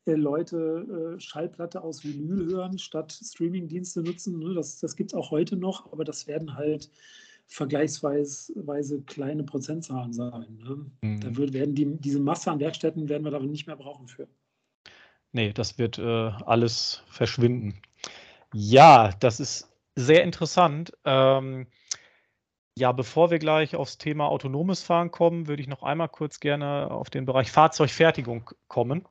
äh, Leute äh, Schallplatte aus Vinyl hören, statt Streamingdienste nutzen. Ne? Das, das gibt es auch heute noch, aber das werden halt vergleichsweise kleine Prozentzahlen sein. Ne? Mhm. Da wird, werden die, diese Masse an Werkstätten werden wir da nicht mehr brauchen für. Nee, das wird äh, alles verschwinden. Ja, das ist sehr interessant. Ähm, ja, bevor wir gleich aufs Thema autonomes Fahren kommen, würde ich noch einmal kurz gerne auf den Bereich Fahrzeugfertigung kommen.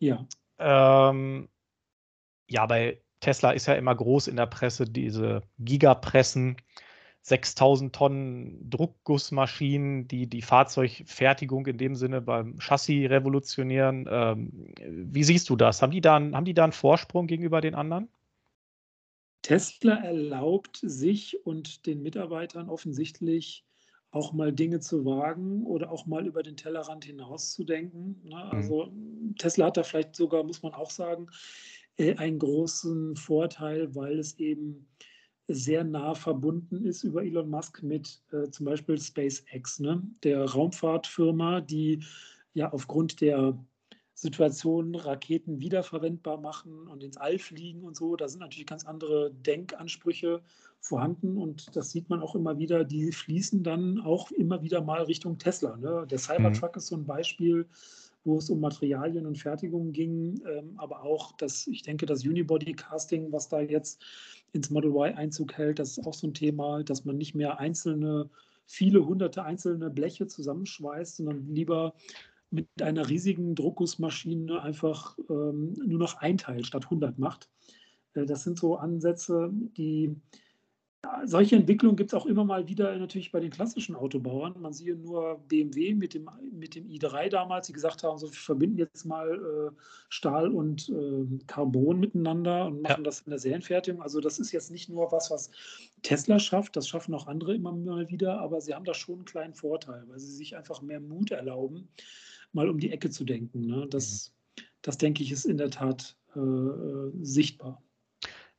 Ja. Ähm, ja, bei Tesla ist ja immer groß in der Presse diese Gigapressen, 6000 Tonnen Druckgussmaschinen, die die Fahrzeugfertigung in dem Sinne beim Chassis revolutionieren. Ähm, wie siehst du das? Haben die, da, haben die da einen Vorsprung gegenüber den anderen? Tesla erlaubt sich und den Mitarbeitern offensichtlich auch mal Dinge zu wagen oder auch mal über den Tellerrand hinaus zu denken. Ne? Mhm. Also Tesla hat da vielleicht sogar, muss man auch sagen, äh, einen großen Vorteil, weil es eben sehr nah verbunden ist über Elon Musk mit äh, zum Beispiel SpaceX, ne? der Raumfahrtfirma, die ja aufgrund der Situationen Raketen wiederverwendbar machen und ins All fliegen und so. Da sind natürlich ganz andere Denkansprüche vorhanden und das sieht man auch immer wieder. Die fließen dann auch immer wieder mal Richtung Tesla. Ne? Der Cybertruck mhm. ist so ein Beispiel, wo es um Materialien und Fertigungen ging, ähm, aber auch das, ich denke, das Unibody-Casting, was da jetzt ins Model Y Einzug hält, das ist auch so ein Thema, dass man nicht mehr einzelne, viele hunderte einzelne Bleche zusammenschweißt, sondern lieber mit einer riesigen Druckgussmaschine einfach ähm, nur noch ein Teil statt 100 macht. Äh, das sind so Ansätze, die solche Entwicklungen gibt es auch immer mal wieder natürlich bei den klassischen Autobauern. Man sieht nur BMW mit dem, mit dem i3 damals, die gesagt haben, so, wir verbinden jetzt mal äh, Stahl und äh, Carbon miteinander und machen ja. das in der Serienfertigung. Also das ist jetzt nicht nur was, was Tesla schafft, das schaffen auch andere immer mal wieder, aber sie haben da schon einen kleinen Vorteil, weil sie sich einfach mehr Mut erlauben, mal um die Ecke zu denken. Ne? Das, mhm. das denke ich, ist in der Tat äh, äh sichtbar.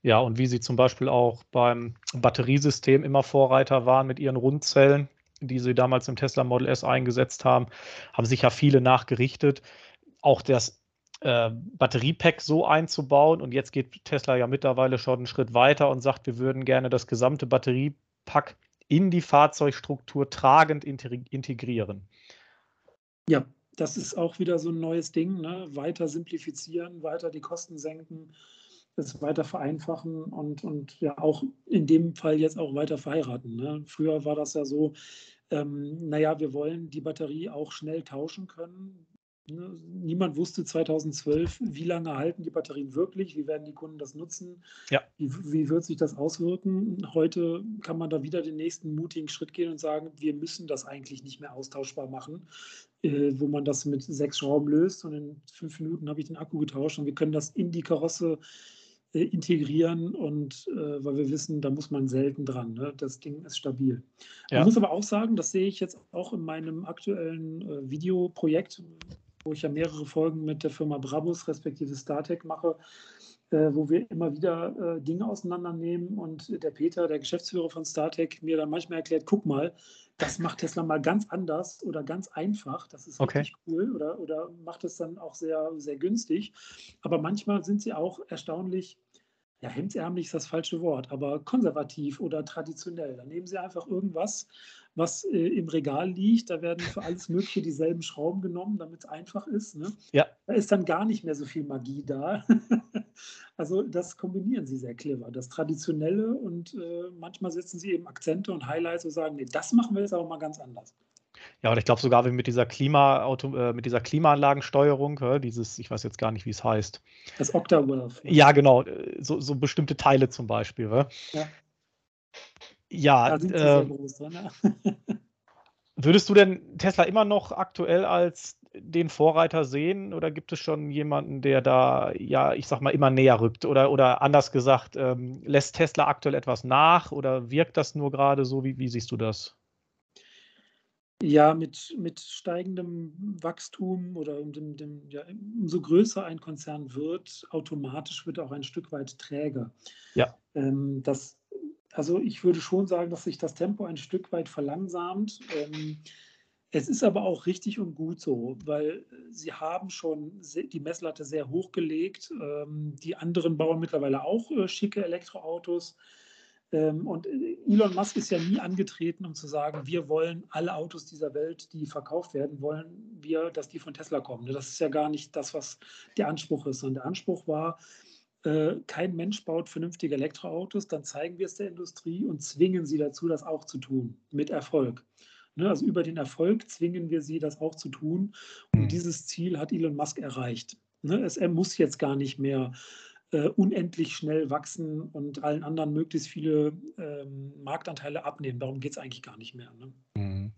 Ja, und wie sie zum Beispiel auch beim Batteriesystem immer Vorreiter waren mit ihren Rundzellen, die sie damals im Tesla Model S eingesetzt haben, haben sich ja viele nachgerichtet. Auch das äh, Batteriepack so einzubauen. Und jetzt geht Tesla ja mittlerweile schon einen Schritt weiter und sagt, wir würden gerne das gesamte Batteriepack in die Fahrzeugstruktur tragend integrieren. Ja, das ist auch wieder so ein neues Ding. Ne? Weiter simplifizieren, weiter die Kosten senken es weiter vereinfachen und, und ja auch in dem Fall jetzt auch weiter verheiraten. Ne? Früher war das ja so, ähm, naja, wir wollen die Batterie auch schnell tauschen können. Ne? Niemand wusste 2012, wie lange halten die Batterien wirklich, wie werden die Kunden das nutzen, ja. wie, wie wird sich das auswirken. Heute kann man da wieder den nächsten mutigen Schritt gehen und sagen, wir müssen das eigentlich nicht mehr austauschbar machen, wo man das mit sechs Schrauben löst und in fünf Minuten habe ich den Akku getauscht und wir können das in die Karosse äh, integrieren und äh, weil wir wissen, da muss man selten dran. Ne? Das Ding ist stabil. Ja. Man muss aber auch sagen, das sehe ich jetzt auch in meinem aktuellen äh, Videoprojekt, wo ich ja mehrere Folgen mit der Firma Brabus respektive StarTech mache, äh, wo wir immer wieder äh, Dinge auseinandernehmen und der Peter, der Geschäftsführer von StarTech, mir dann manchmal erklärt, guck mal, das macht Tesla mal ganz anders oder ganz einfach. Das ist okay. richtig cool oder, oder macht es dann auch sehr, sehr günstig. Aber manchmal sind sie auch erstaunlich ja, hemdsärmlich ist das falsche Wort, aber konservativ oder traditionell. Dann nehmen Sie einfach irgendwas, was äh, im Regal liegt. Da werden für alles Mögliche dieselben Schrauben genommen, damit es einfach ist. Ne? Ja. Da ist dann gar nicht mehr so viel Magie da. also das kombinieren Sie sehr clever. Das Traditionelle und äh, manchmal setzen Sie eben Akzente und Highlights und sagen, nee, das machen wir jetzt aber mal ganz anders. Ja, und ich glaube sogar mit dieser Klimaauto, äh, mit dieser Klimaanlagensteuerung, äh, dieses, ich weiß jetzt gar nicht, wie es heißt. Das Octawolf. Ja, genau, äh, so, so bestimmte Teile zum Beispiel. Ja. Ja, da sind groß drin, ja. würdest du denn Tesla immer noch aktuell als den Vorreiter sehen oder gibt es schon jemanden, der da, ja, ich sag mal, immer näher rückt? Oder, oder anders gesagt, ähm, lässt Tesla aktuell etwas nach oder wirkt das nur gerade so? Wie, wie siehst du das? Ja, mit, mit steigendem Wachstum oder dem, dem, ja, umso größer ein Konzern wird, automatisch wird er auch ein Stück weit träger. Ja. Ähm, das, also ich würde schon sagen, dass sich das Tempo ein Stück weit verlangsamt. Ähm, es ist aber auch richtig und gut so, weil sie haben schon die Messlatte sehr hoch gelegt. Ähm, die anderen bauen mittlerweile auch äh, schicke Elektroautos. Ähm, und äh, Elon Musk ist ja nie angetreten, um zu sagen, wir wollen alle Autos dieser Welt, die verkauft werden, wollen wir, dass die von Tesla kommen. Das ist ja gar nicht das, was der Anspruch ist, sondern der Anspruch war, äh, kein Mensch baut vernünftige Elektroautos, dann zeigen wir es der Industrie und zwingen sie dazu, das auch zu tun, mit Erfolg. Ne, also über den Erfolg zwingen wir sie, das auch zu tun. Und hm. dieses Ziel hat Elon Musk erreicht. Ne, es, er muss jetzt gar nicht mehr äh, unendlich schnell wachsen und allen anderen möglichst viele ähm, Marktanteile abnehmen. Darum geht es eigentlich gar nicht mehr. Ne? Mhm.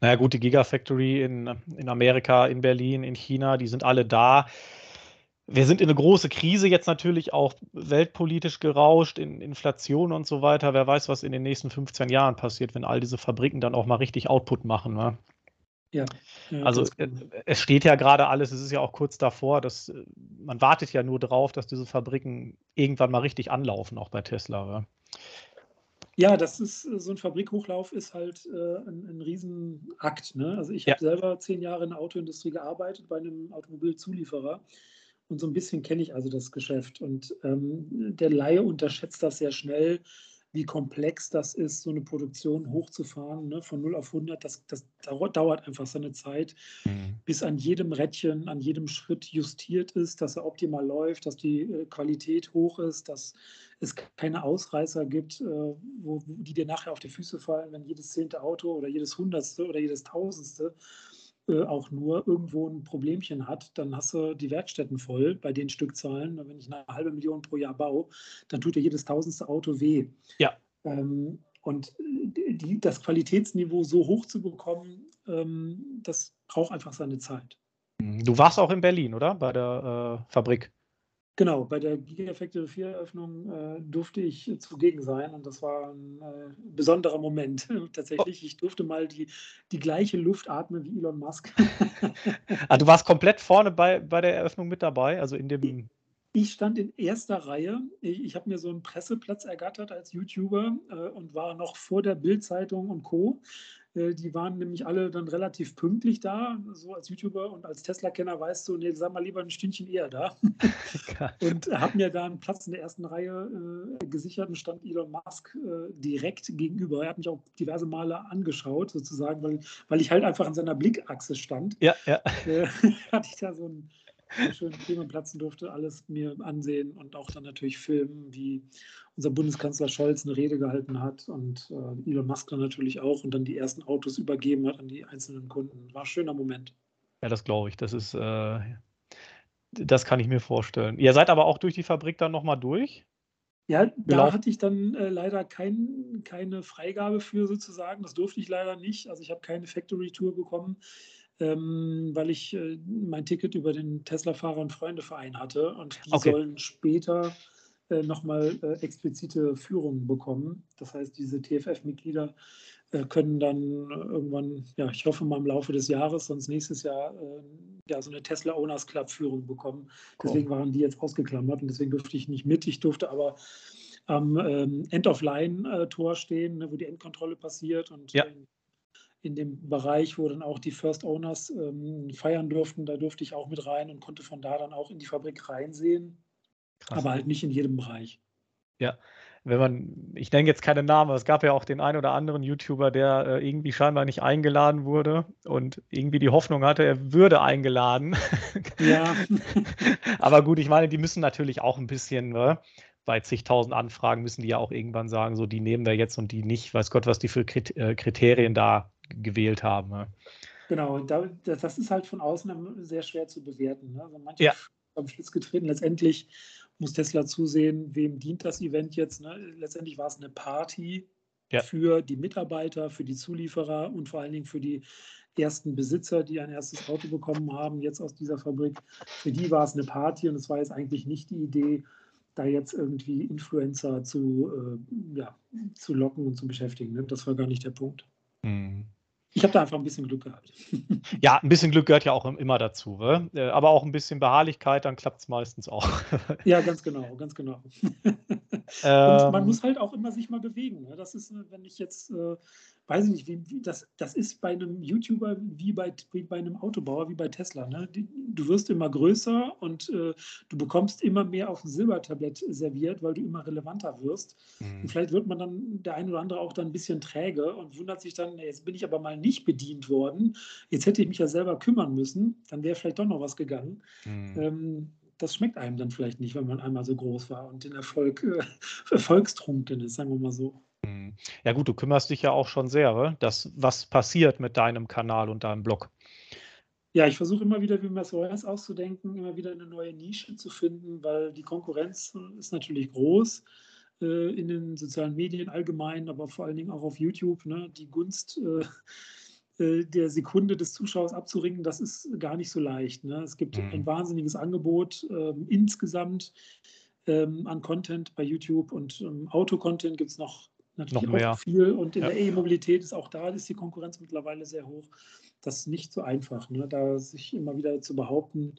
Naja gut, die Gigafactory in, in Amerika, in Berlin, in China, die sind alle da. Wir sind in eine große Krise jetzt natürlich auch weltpolitisch gerauscht, in Inflation und so weiter. Wer weiß, was in den nächsten 15 Jahren passiert, wenn all diese Fabriken dann auch mal richtig Output machen. Ne? Ja, ja, also äh, es steht ja gerade alles, es ist ja auch kurz davor, dass äh, man wartet ja nur darauf, dass diese Fabriken irgendwann mal richtig anlaufen, auch bei Tesla. Ja, ja das ist äh, so ein Fabrikhochlauf ist halt äh, ein, ein Riesenakt. Ne? Also ich ja. habe selber zehn Jahre in der Autoindustrie gearbeitet bei einem Automobilzulieferer und so ein bisschen kenne ich also das Geschäft. Und ähm, der Laie unterschätzt das sehr schnell, wie komplex das ist, so eine Produktion hochzufahren, ne, von 0 auf 100. Das, das dauert einfach seine Zeit, mhm. bis an jedem Rädchen, an jedem Schritt justiert ist, dass er optimal läuft, dass die äh, Qualität hoch ist, dass es keine Ausreißer gibt, äh, wo, die dir nachher auf die Füße fallen, wenn jedes zehnte Auto oder jedes hundertste oder jedes tausendste äh, auch nur irgendwo ein Problemchen hat, dann hast du die Werkstätten voll bei den Stückzahlen. Wenn ich eine halbe Million pro Jahr baue, dann tut dir jedes tausendste Auto weh. Ja. Ähm, und die, das Qualitätsniveau so hoch zu bekommen, ähm, das braucht einfach seine Zeit. Du warst auch in Berlin, oder? Bei der äh, Fabrik. Genau, bei der Gigafactory 4 Eröffnung äh, durfte ich zugegen sein und das war ein äh, besonderer Moment tatsächlich. Ich durfte mal die, die gleiche Luft atmen wie Elon Musk. ah, du warst komplett vorne bei, bei der Eröffnung mit dabei, also in dem. Ich stand in erster Reihe. Ich, ich habe mir so einen Presseplatz ergattert als YouTuber äh, und war noch vor der Bildzeitung und Co. Äh, die waren nämlich alle dann relativ pünktlich da. So als YouTuber und als Tesla-Kenner weißt du, nee, sag mal lieber ein Stündchen eher da. und habe mir da einen Platz in der ersten Reihe äh, gesichert und stand Elon Musk äh, direkt gegenüber. Er hat mich auch diverse Male angeschaut, sozusagen, weil, weil ich halt einfach an seiner Blickachse stand. Ja, ja. Äh, hatte ich da so einen schön Themen platzen durfte, alles mir ansehen und auch dann natürlich filmen, wie unser Bundeskanzler Scholz eine Rede gehalten hat und äh, Elon Musk dann natürlich auch und dann die ersten Autos übergeben hat an die einzelnen Kunden. War ein schöner Moment. Ja, das glaube ich. Das ist, äh, das kann ich mir vorstellen. Ihr seid aber auch durch die Fabrik dann nochmal durch? Ja, da hatte ich dann äh, leider kein, keine Freigabe für sozusagen. Das durfte ich leider nicht. Also ich habe keine Factory Tour bekommen ähm, weil ich äh, mein Ticket über den Tesla-Fahrer- und Freunde-Verein hatte und die okay. sollen später äh, nochmal äh, explizite Führungen bekommen. Das heißt, diese TFF-Mitglieder äh, können dann irgendwann, ja, ich hoffe mal im Laufe des Jahres, sonst nächstes Jahr, äh, ja, so eine Tesla Owners Club Führung bekommen. Deswegen waren die jetzt ausgeklammert und deswegen durfte ich nicht mit. Ich durfte aber am ähm, End-of-Line-Tor äh, stehen, ne, wo die Endkontrolle passiert und ja in dem Bereich, wo dann auch die First Owners ähm, feiern durften. Da durfte ich auch mit rein und konnte von da dann auch in die Fabrik reinsehen. Krass. Aber halt nicht in jedem Bereich. Ja, wenn man, ich nenne jetzt keine Namen, aber es gab ja auch den einen oder anderen YouTuber, der äh, irgendwie scheinbar nicht eingeladen wurde und irgendwie die Hoffnung hatte, er würde eingeladen. Ja. aber gut, ich meine, die müssen natürlich auch ein bisschen, ne? bei zigtausend Anfragen müssen die ja auch irgendwann sagen, so die nehmen wir jetzt und die nicht. Weiß Gott, was die für äh, Kriterien da gewählt haben. Ne? Genau, da, das ist halt von außen sehr schwer zu bewerten. Ne? Also manche ja. am Schlitz getreten. Letztendlich muss Tesla zusehen, wem dient das Event jetzt. Ne? Letztendlich war es eine Party ja. für die Mitarbeiter, für die Zulieferer und vor allen Dingen für die ersten Besitzer, die ein erstes Auto bekommen haben, jetzt aus dieser Fabrik. Für die war es eine Party und es war jetzt eigentlich nicht die Idee, da jetzt irgendwie Influencer zu, äh, ja, zu locken und zu beschäftigen. Ne? Das war gar nicht der Punkt. Mhm. Ich habe da einfach ein bisschen Glück gehabt. Ja, ein bisschen Glück gehört ja auch immer dazu. Ne? Aber auch ein bisschen Beharrlichkeit, dann klappt es meistens auch. Ja, ganz genau, ganz genau. Ähm, Und man muss halt auch immer sich mal bewegen. Ne? Das ist, wenn ich jetzt äh, weiß ich nicht, wie, wie, das, das ist bei einem YouTuber wie bei, wie bei einem Autobauer, wie bei Tesla. Ne? Du wirst immer größer und äh, du bekommst immer mehr auf dem Silbertablett serviert, weil du immer relevanter wirst. Mhm. Und vielleicht wird man dann, der eine oder andere auch dann ein bisschen träge und wundert sich dann, jetzt bin ich aber mal nicht bedient worden. Jetzt hätte ich mich ja selber kümmern müssen. Dann wäre vielleicht doch noch was gegangen. Mhm. Ähm, das schmeckt einem dann vielleicht nicht, wenn man einmal so groß war und den Erfolg äh, erfolgstrunken ist, sagen wir mal so. Mhm. Ja gut, du kümmerst dich ja auch schon sehr, dass was passiert mit deinem Kanal und deinem Blog. Ja, ich versuche immer wieder, wie man es auszudenken, immer wieder eine neue Nische zu finden, weil die Konkurrenz ist natürlich groß äh, in den sozialen Medien allgemein, aber vor allen Dingen auch auf YouTube. Ne? Die Gunst äh, äh, der Sekunde des Zuschauers abzuringen, das ist gar nicht so leicht. Ne? Es gibt mhm. ein wahnsinniges Angebot ähm, insgesamt ähm, an Content bei YouTube und ähm, Auto-Content gibt es noch natürlich noch auch viel. Und in ja. der E-Mobilität ist auch da ist die Konkurrenz mittlerweile sehr hoch. Das ist nicht so einfach, ne? da sich immer wieder zu behaupten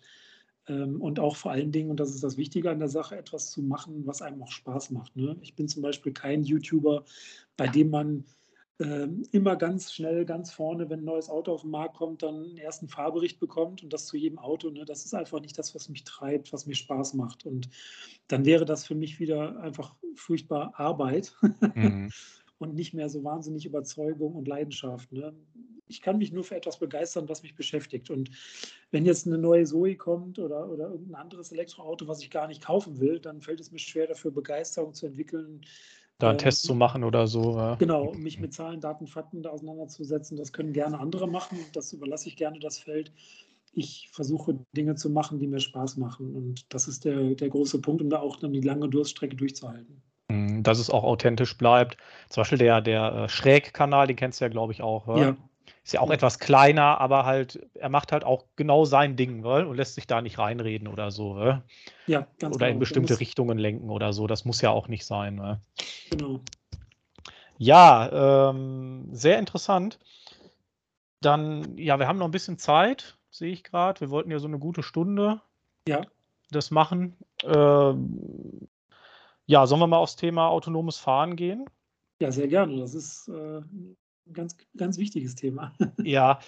ähm, und auch vor allen Dingen, und das ist das Wichtige an der Sache, etwas zu machen, was einem auch Spaß macht. Ne? Ich bin zum Beispiel kein YouTuber, bei dem man ähm, immer ganz schnell, ganz vorne, wenn ein neues Auto auf den Markt kommt, dann einen ersten Fahrbericht bekommt und das zu jedem Auto. Ne? Das ist einfach nicht das, was mich treibt, was mir Spaß macht. Und dann wäre das für mich wieder einfach furchtbar Arbeit mhm. und nicht mehr so wahnsinnig Überzeugung und Leidenschaft. Ne? Ich kann mich nur für etwas begeistern, was mich beschäftigt. Und wenn jetzt eine neue Zoe kommt oder, oder irgendein anderes Elektroauto, was ich gar nicht kaufen will, dann fällt es mir schwer, dafür Begeisterung zu entwickeln, da einen ähm, Test zu machen oder so. Ja. Genau, mich mit Zahlen, Daten, Fakten da auseinanderzusetzen, das können gerne andere machen. Das überlasse ich gerne das Feld. Ich versuche Dinge zu machen, die mir Spaß machen. Und das ist der, der große Punkt, um da auch dann die lange Durststrecke durchzuhalten. Mhm, dass es auch authentisch bleibt. Zum Beispiel der, der äh, Schrägkanal, den kennst du ja, glaube ich, auch. Ja. Ist ja auch etwas kleiner, aber halt, er macht halt auch genau sein Ding weil, und lässt sich da nicht reinreden oder so. Ne? Ja, ganz Oder genau. in bestimmte Richtungen lenken oder so. Das muss ja auch nicht sein. Ne? Genau. Ja, ähm, sehr interessant. Dann, ja, wir haben noch ein bisschen Zeit, sehe ich gerade. Wir wollten ja so eine gute Stunde ja. das machen. Ähm, ja, sollen wir mal aufs Thema autonomes Fahren gehen? Ja, sehr gerne. Das ist äh, ein ganz, ganz wichtiges Thema. ja.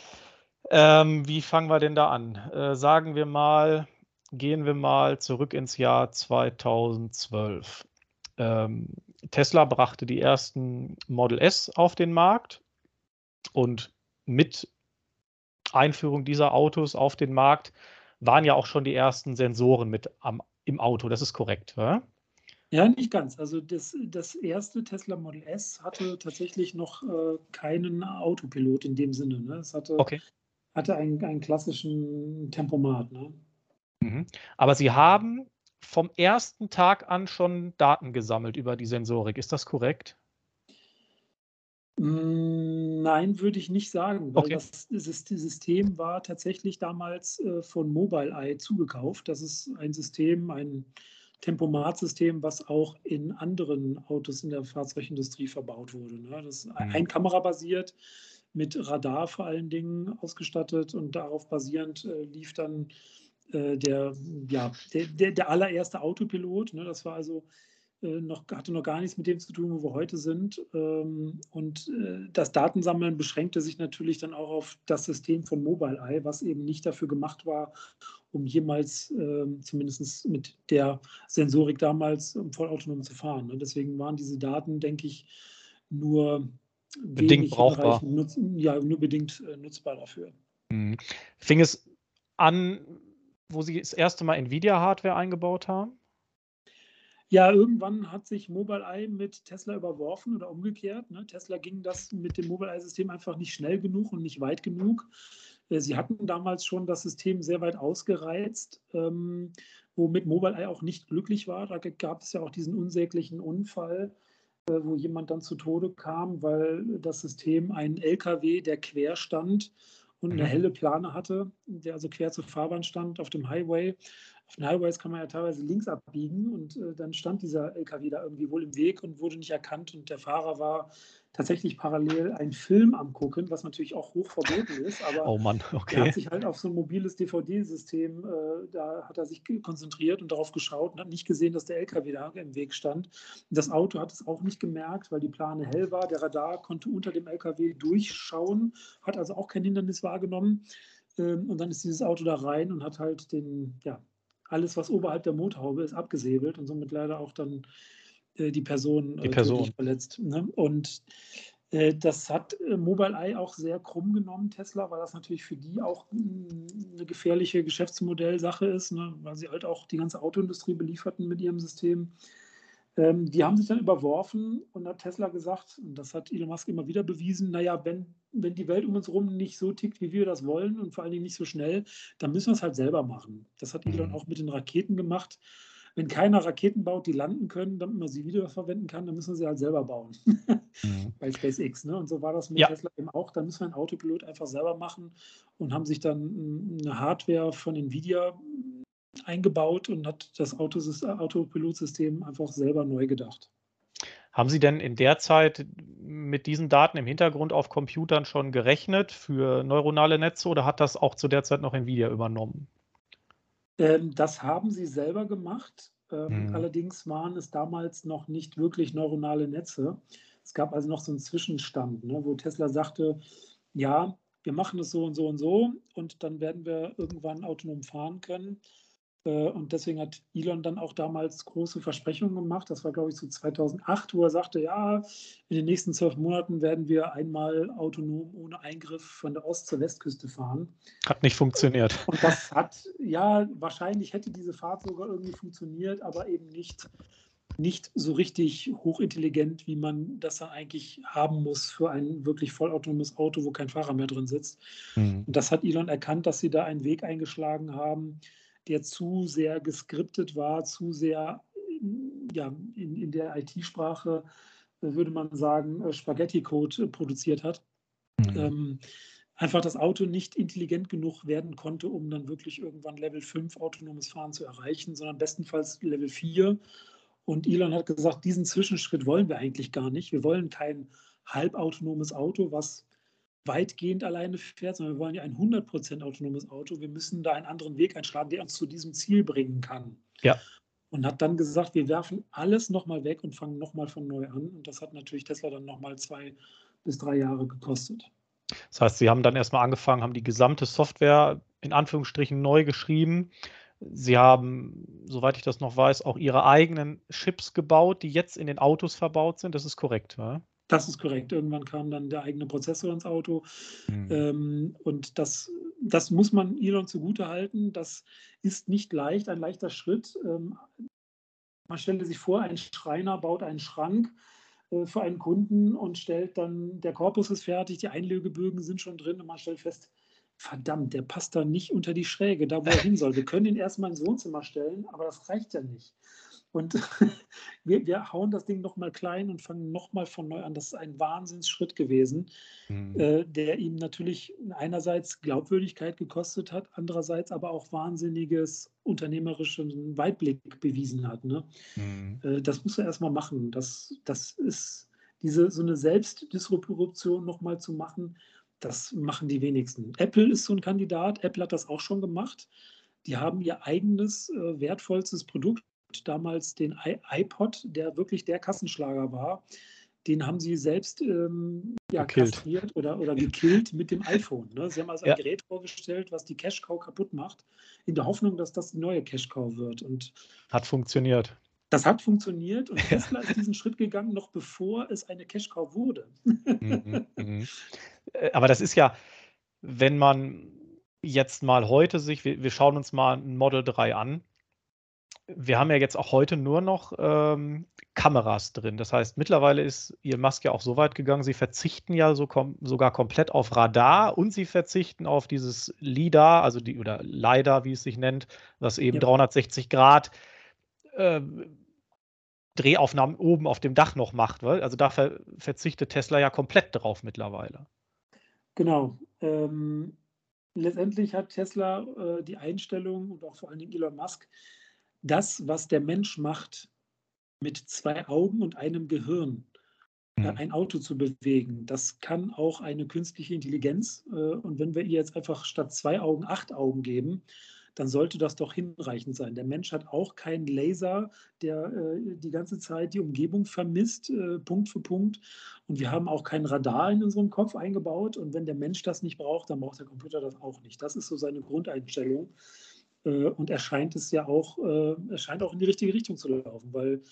Ähm, wie fangen wir denn da an? Äh, sagen wir mal, gehen wir mal zurück ins Jahr 2012. Ähm, Tesla brachte die ersten Model S auf den Markt und mit Einführung dieser Autos auf den Markt waren ja auch schon die ersten Sensoren mit am, im Auto. Das ist korrekt. Ja? Ja, nicht ganz. Also das, das erste Tesla Model S hatte tatsächlich noch äh, keinen Autopilot in dem Sinne. Ne? Es hatte, okay. hatte einen, einen klassischen Tempomat. Ne? Mhm. Aber Sie haben vom ersten Tag an schon Daten gesammelt über die Sensorik. Ist das korrekt? Hm, nein, würde ich nicht sagen, weil okay. das System war tatsächlich damals äh, von Mobileye zugekauft. Das ist ein System, ein Tempomat-System, was auch in anderen Autos in der Fahrzeugindustrie verbaut wurde. Ne? Das ist mhm. ein Kamerabasiert mit Radar vor allen Dingen ausgestattet und darauf basierend äh, lief dann äh, der, ja, der, der, der, allererste Autopilot. Ne? Das war also äh, noch, hatte noch gar nichts mit dem zu tun, wo wir heute sind. Ähm, und äh, das Datensammeln beschränkte sich natürlich dann auch auf das System von Mobileye, was eben nicht dafür gemacht war, um jemals ähm, zumindest mit der Sensorik damals vollautonom zu fahren. Ne? Deswegen waren diese Daten, denke ich, nur bedingt brauchbar. Nutz, ja, nur bedingt nutzbar dafür. Mhm. Fing es an, wo Sie das erste Mal Nvidia-Hardware eingebaut haben? Ja, irgendwann hat sich Mobileye mit Tesla überworfen oder umgekehrt. Ne? Tesla ging das mit dem Mobileye-System einfach nicht schnell genug und nicht weit genug. Äh, sie hatten damals schon das System sehr weit ausgereizt, ähm, womit Mobileye auch nicht glücklich war. Da gab es ja auch diesen unsäglichen Unfall, äh, wo jemand dann zu Tode kam, weil das System einen LKW, der quer stand und eine mhm. helle Plane hatte, der also quer zur Fahrbahn stand auf dem Highway, auf den Highways kann man ja teilweise links abbiegen und äh, dann stand dieser LKW da irgendwie wohl im Weg und wurde nicht erkannt und der Fahrer war tatsächlich parallel einen Film am gucken, was natürlich auch hoch verboten ist, aber oh Mann, okay. er hat sich halt auf so ein mobiles DVD-System, äh, da hat er sich konzentriert und darauf geschaut und hat nicht gesehen, dass der LKW da im Weg stand. Das Auto hat es auch nicht gemerkt, weil die Plane hell war. Der Radar konnte unter dem LKW durchschauen, hat also auch kein Hindernis wahrgenommen. Ähm, und dann ist dieses Auto da rein und hat halt den, ja, alles, was oberhalb der Motorhaube ist, abgesäbelt und somit leider auch dann die Person, die äh, Person. verletzt. Ne? Und äh, das hat äh, Mobileye auch sehr krumm genommen, Tesla, weil das natürlich für die auch eine gefährliche Geschäftsmodellsache ist, ne? weil sie halt auch die ganze Autoindustrie belieferten mit ihrem System. Ähm, die haben sich dann überworfen und hat Tesla gesagt, und das hat Elon Musk immer wieder bewiesen, naja, wenn, wenn die Welt um uns herum nicht so tickt, wie wir das wollen und vor allen Dingen nicht so schnell, dann müssen wir es halt selber machen. Das hat Elon mhm. auch mit den Raketen gemacht. Wenn keiner Raketen baut, die landen können, damit man sie wiederverwenden kann, dann müssen wir sie halt selber bauen. mhm. Bei SpaceX. Ne? Und so war das mit ja. Tesla eben auch. Dann müssen wir einen Autopilot einfach selber machen und haben sich dann eine Hardware von Nvidia eingebaut und hat das Autopilotsystem einfach selber neu gedacht. Haben Sie denn in der Zeit mit diesen Daten im Hintergrund auf Computern schon gerechnet für neuronale Netze oder hat das auch zu der Zeit noch Nvidia übernommen? Ähm, das haben sie selber gemacht. Ähm, hm. Allerdings waren es damals noch nicht wirklich neuronale Netze. Es gab also noch so einen Zwischenstand, ne, wo Tesla sagte, ja, wir machen es so und so und so und dann werden wir irgendwann autonom fahren können. Äh, und deswegen hat Elon dann auch damals große Versprechungen gemacht. Das war, glaube ich, so 2008, wo er sagte, ja, in den nächsten zwölf Monaten werden wir einmal autonom ohne Eingriff von der Ost- zur Westküste fahren. Hat nicht funktioniert. Und das hat, ja, wahrscheinlich hätte diese Fahrt sogar irgendwie funktioniert, aber eben nicht, nicht so richtig hochintelligent, wie man das dann eigentlich haben muss für ein wirklich vollautonomes Auto, wo kein Fahrer mehr drin sitzt. Mhm. Und das hat Elon erkannt, dass sie da einen Weg eingeschlagen haben, der zu sehr geskriptet war, zu sehr ja, in, in der IT-Sprache, äh, würde man sagen, äh, Spaghetti-Code äh, produziert hat. Mhm. Ähm, einfach das Auto nicht intelligent genug werden konnte, um dann wirklich irgendwann Level 5 autonomes Fahren zu erreichen, sondern bestenfalls Level 4. Und Elon hat gesagt, diesen Zwischenschritt wollen wir eigentlich gar nicht. Wir wollen kein halbautonomes Auto, was weitgehend alleine fährt, sondern wir wollen ja ein 100% autonomes Auto. Wir müssen da einen anderen Weg einschlagen, der uns zu diesem Ziel bringen kann. Ja. Und hat dann gesagt, wir werfen alles nochmal weg und fangen nochmal von neu an. Und das hat natürlich Tesla dann nochmal zwei bis drei Jahre gekostet. Das heißt, Sie haben dann erstmal angefangen, haben die gesamte Software in Anführungsstrichen neu geschrieben. Sie haben, soweit ich das noch weiß, auch Ihre eigenen Chips gebaut, die jetzt in den Autos verbaut sind. Das ist korrekt, ja? Das ist korrekt. Irgendwann kam dann der eigene Prozessor ins Auto. Mhm. Ähm, und das, das muss man Elon zugute halten. Das ist nicht leicht, ein leichter Schritt. Ähm, man stelle sich vor, ein Schreiner baut einen Schrank äh, für einen Kunden und stellt dann, der Korpus ist fertig, die Einlegebögen sind schon drin und man stellt fest, verdammt, der passt da nicht unter die Schräge, da wo er hin soll. Wir können ihn erstmal ins Wohnzimmer stellen, aber das reicht ja nicht. Und wir, wir hauen das Ding nochmal klein und fangen nochmal von neu an. Das ist ein Wahnsinnsschritt gewesen, mhm. äh, der ihm natürlich einerseits Glaubwürdigkeit gekostet hat, andererseits aber auch wahnsinniges unternehmerischen Weitblick bewiesen hat. Ne? Mhm. Äh, das muss er erstmal machen. Das, das ist diese so eine Selbstdisruption nochmal zu machen, das machen die wenigsten. Apple ist so ein Kandidat. Apple hat das auch schon gemacht. Die haben ihr eigenes äh, wertvollstes Produkt damals den iPod, der wirklich der Kassenschlager war. Den haben sie selbst ähm, ja, kastriert oder, oder gekillt mit dem iPhone. Ne? Sie haben also ein ja. Gerät vorgestellt, was die Cash Cow kaputt macht, in der Hoffnung, dass das die neue Cash Cow wird. Und hat funktioniert. Das hat funktioniert und Tesla ist diesen Schritt gegangen, noch bevor es eine Cash Cow wurde. Mhm, mhm. Äh, aber das ist ja, wenn man jetzt mal heute sich, wir, wir schauen uns mal ein Model 3 an, wir haben ja jetzt auch heute nur noch ähm, Kameras drin. Das heißt, mittlerweile ist Elon Musk ja auch so weit gegangen, sie verzichten ja so kom sogar komplett auf Radar und sie verzichten auf dieses LIDAR, also die oder LiDAR, wie es sich nennt, was eben ja. 360 Grad äh, Drehaufnahmen oben auf dem Dach noch macht. Weil, also da ver verzichtet Tesla ja komplett drauf mittlerweile. Genau. Ähm, letztendlich hat Tesla äh, die Einstellung und auch vor allen Dingen Elon Musk, das, was der Mensch macht, mit zwei Augen und einem Gehirn, äh, mhm. ein Auto zu bewegen, das kann auch eine künstliche Intelligenz. Äh, und wenn wir ihr jetzt einfach statt zwei Augen acht Augen geben, dann sollte das doch hinreichend sein. Der Mensch hat auch keinen Laser, der äh, die ganze Zeit die Umgebung vermisst, äh, Punkt für Punkt. Und wir haben auch kein Radar in unserem Kopf eingebaut. Und wenn der Mensch das nicht braucht, dann braucht der Computer das auch nicht. Das ist so seine Grundeinstellung. Äh, und er scheint es ja auch, äh, er scheint auch in die richtige Richtung zu laufen, weil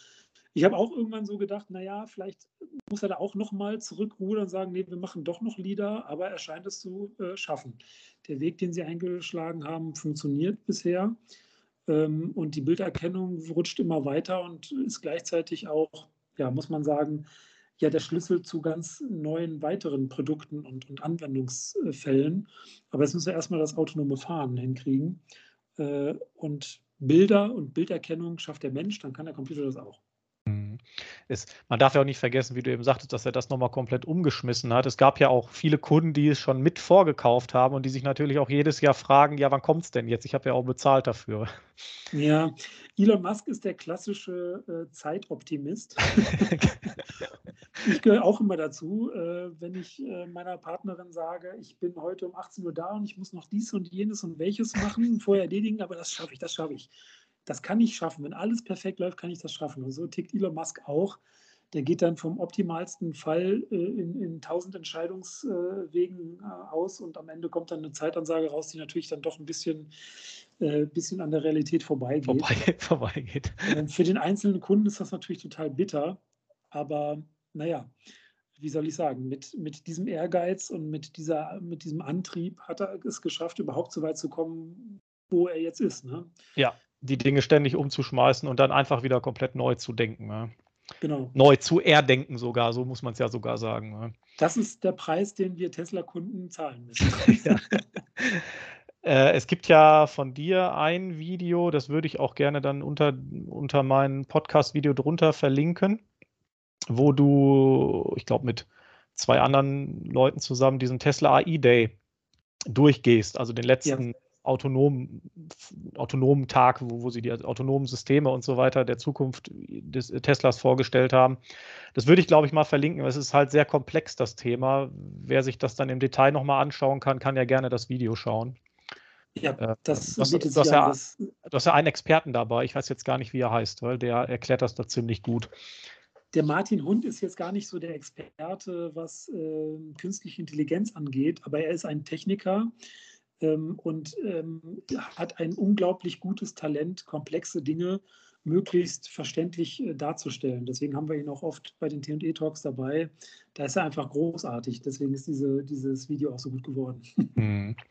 ich habe auch irgendwann so gedacht, naja, vielleicht muss er da auch nochmal zurückrudern und sagen, nee, wir machen doch noch Lieder, aber er scheint es zu äh, schaffen. Der Weg, den sie eingeschlagen haben, funktioniert bisher. Ähm, und die Bilderkennung rutscht immer weiter und ist gleichzeitig auch, ja, muss man sagen, ja der Schlüssel zu ganz neuen weiteren Produkten und, und Anwendungsfällen. Aber jetzt müssen wir erstmal das autonome Fahren hinkriegen. Äh, und Bilder und Bilderkennung schafft der Mensch, dann kann der Computer das auch. Ist, man darf ja auch nicht vergessen, wie du eben sagtest, dass er das nochmal komplett umgeschmissen hat. Es gab ja auch viele Kunden, die es schon mit vorgekauft haben und die sich natürlich auch jedes Jahr fragen, ja, wann kommt es denn jetzt? Ich habe ja auch bezahlt dafür. Ja, Elon Musk ist der klassische äh, Zeitoptimist. ich gehöre auch immer dazu, äh, wenn ich äh, meiner Partnerin sage, ich bin heute um 18 Uhr da und ich muss noch dies und jenes und welches machen, vorher erledigen, aber das schaffe ich, das schaffe ich. Das kann ich schaffen. Wenn alles perfekt läuft, kann ich das schaffen. Und so tickt Elon Musk auch. der geht dann vom optimalsten Fall äh, in, in tausend Entscheidungswegen äh, aus und am Ende kommt dann eine Zeitansage raus, die natürlich dann doch ein bisschen, äh, bisschen an der Realität vorbeigeht. Vorbei, vorbeigeht. für den einzelnen Kunden ist das natürlich total bitter, aber naja, wie soll ich sagen, mit, mit diesem Ehrgeiz und mit, dieser, mit diesem Antrieb hat er es geschafft, überhaupt so weit zu kommen, wo er jetzt ist. Ne? Ja, die Dinge ständig umzuschmeißen und dann einfach wieder komplett neu zu denken. Ne? Genau. Neu zu erdenken sogar, so muss man es ja sogar sagen. Ne? Das ist der Preis, den wir Tesla-Kunden zahlen müssen. ja. Äh, es gibt ja von dir ein Video, das würde ich auch gerne dann unter, unter mein Podcast-Video drunter verlinken, wo du, ich glaube, mit zwei anderen Leuten zusammen diesen Tesla AI Day durchgehst, also den letzten ja autonomen, autonomen Tag, wo, wo sie die autonomen Systeme und so weiter der Zukunft des Teslas vorgestellt haben. Das würde ich, glaube ich, mal verlinken. Es ist halt sehr komplex, das Thema. Wer sich das dann im Detail nochmal anschauen kann, kann ja gerne das Video schauen. Ja, äh, das äh, du, hast ja, du hast ja einen Experten dabei. Ich weiß jetzt gar nicht, wie er heißt, weil der erklärt das da ziemlich gut. Der Martin Hund ist jetzt gar nicht so der Experte, was äh, künstliche Intelligenz angeht, aber er ist ein Techniker, ähm, und ähm, hat ein unglaublich gutes Talent, komplexe Dinge möglichst verständlich äh, darzustellen. Deswegen haben wir ihn auch oft bei den TE-Talks dabei. Da ist er einfach großartig. Deswegen ist diese, dieses Video auch so gut geworden. Mhm.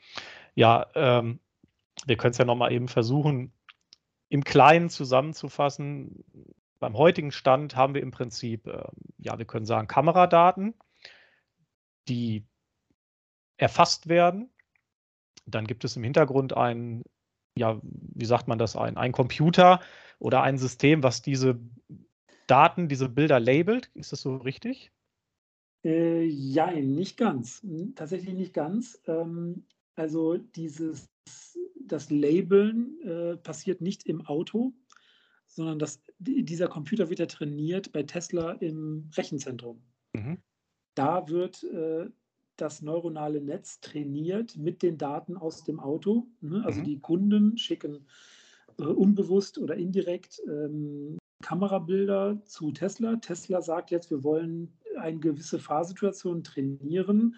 Ja, ähm, wir können es ja nochmal eben versuchen, im Kleinen zusammenzufassen. Beim heutigen Stand haben wir im Prinzip, äh, ja, wir können sagen, Kameradaten, die erfasst werden dann gibt es im Hintergrund ein, ja, wie sagt man das, ein, ein Computer oder ein System, was diese Daten, diese Bilder labelt. Ist das so richtig? Äh, ja, nicht ganz. Tatsächlich nicht ganz. Ähm, also dieses, das Labeln äh, passiert nicht im Auto, sondern das, dieser Computer wird ja trainiert bei Tesla im Rechenzentrum. Mhm. Da wird äh, das neuronale Netz trainiert mit den Daten aus dem Auto. Ne? Also mhm. die Kunden schicken äh, unbewusst oder indirekt ähm, Kamerabilder zu Tesla. Tesla sagt jetzt, wir wollen eine gewisse Fahrsituation trainieren,